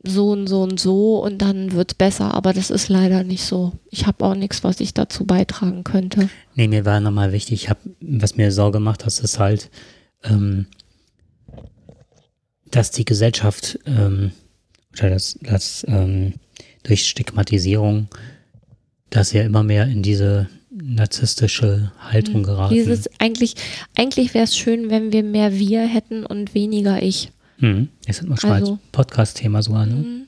Speaker 1: so und so und so und dann wird es besser, aber das ist leider nicht so. Ich habe auch nichts, was ich dazu beitragen könnte.
Speaker 2: Nee, mir war nochmal wichtig, ich hab, was mir Sorge macht, dass es halt, ähm, dass die Gesellschaft ähm, oder das, das ähm, durch Stigmatisierung, dass ja immer mehr in diese narzisstische Haltung hm. geraten.
Speaker 1: Dieses eigentlich, eigentlich wäre es schön, wenn wir mehr wir hätten und weniger ich.
Speaker 2: Mhm. Das hat man schon also, als Podcast-Thema sogar, ne?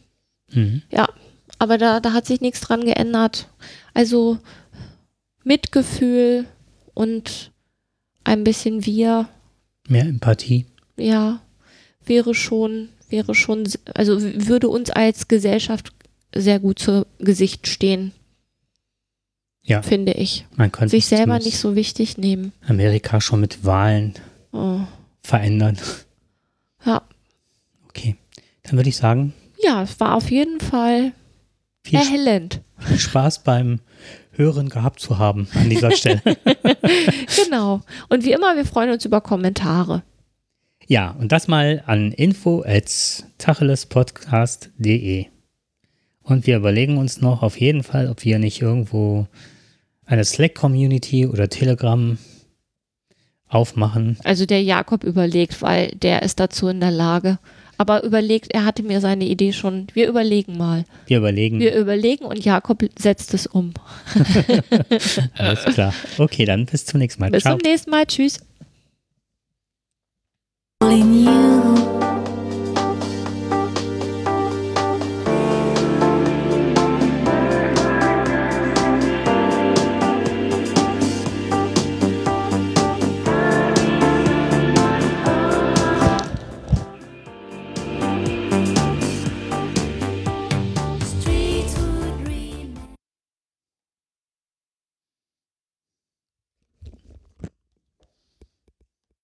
Speaker 2: Mhm.
Speaker 1: Ja, aber da, da hat sich nichts dran geändert. Also Mitgefühl und ein bisschen wir.
Speaker 2: Mehr Empathie.
Speaker 1: Ja, wäre schon, wäre schon, also würde uns als Gesellschaft sehr gut zu Gesicht stehen. Ja. Finde ich.
Speaker 2: Man könnte
Speaker 1: sich selber nicht so wichtig nehmen.
Speaker 2: Amerika schon mit Wahlen oh. verändern.
Speaker 1: Ja.
Speaker 2: Okay. Dann würde ich sagen.
Speaker 1: Ja, es war auf jeden Fall erhellend.
Speaker 2: Viel Spaß beim Hören gehabt zu haben an dieser Stelle.
Speaker 1: genau. Und wie immer, wir freuen uns über Kommentare.
Speaker 2: Ja, und das mal an info at tachelespodcast.de. Und wir überlegen uns noch auf jeden Fall, ob wir nicht irgendwo eine Slack-Community oder Telegram aufmachen.
Speaker 1: Also der Jakob überlegt, weil der ist dazu in der Lage. Aber überlegt, er hatte mir seine Idee schon. Wir überlegen mal.
Speaker 2: Wir überlegen.
Speaker 1: Wir überlegen und Jakob setzt es um.
Speaker 2: Alles klar. Okay, dann bis zum nächsten Mal.
Speaker 1: Bis Ciao. zum nächsten Mal. Tschüss. Only you.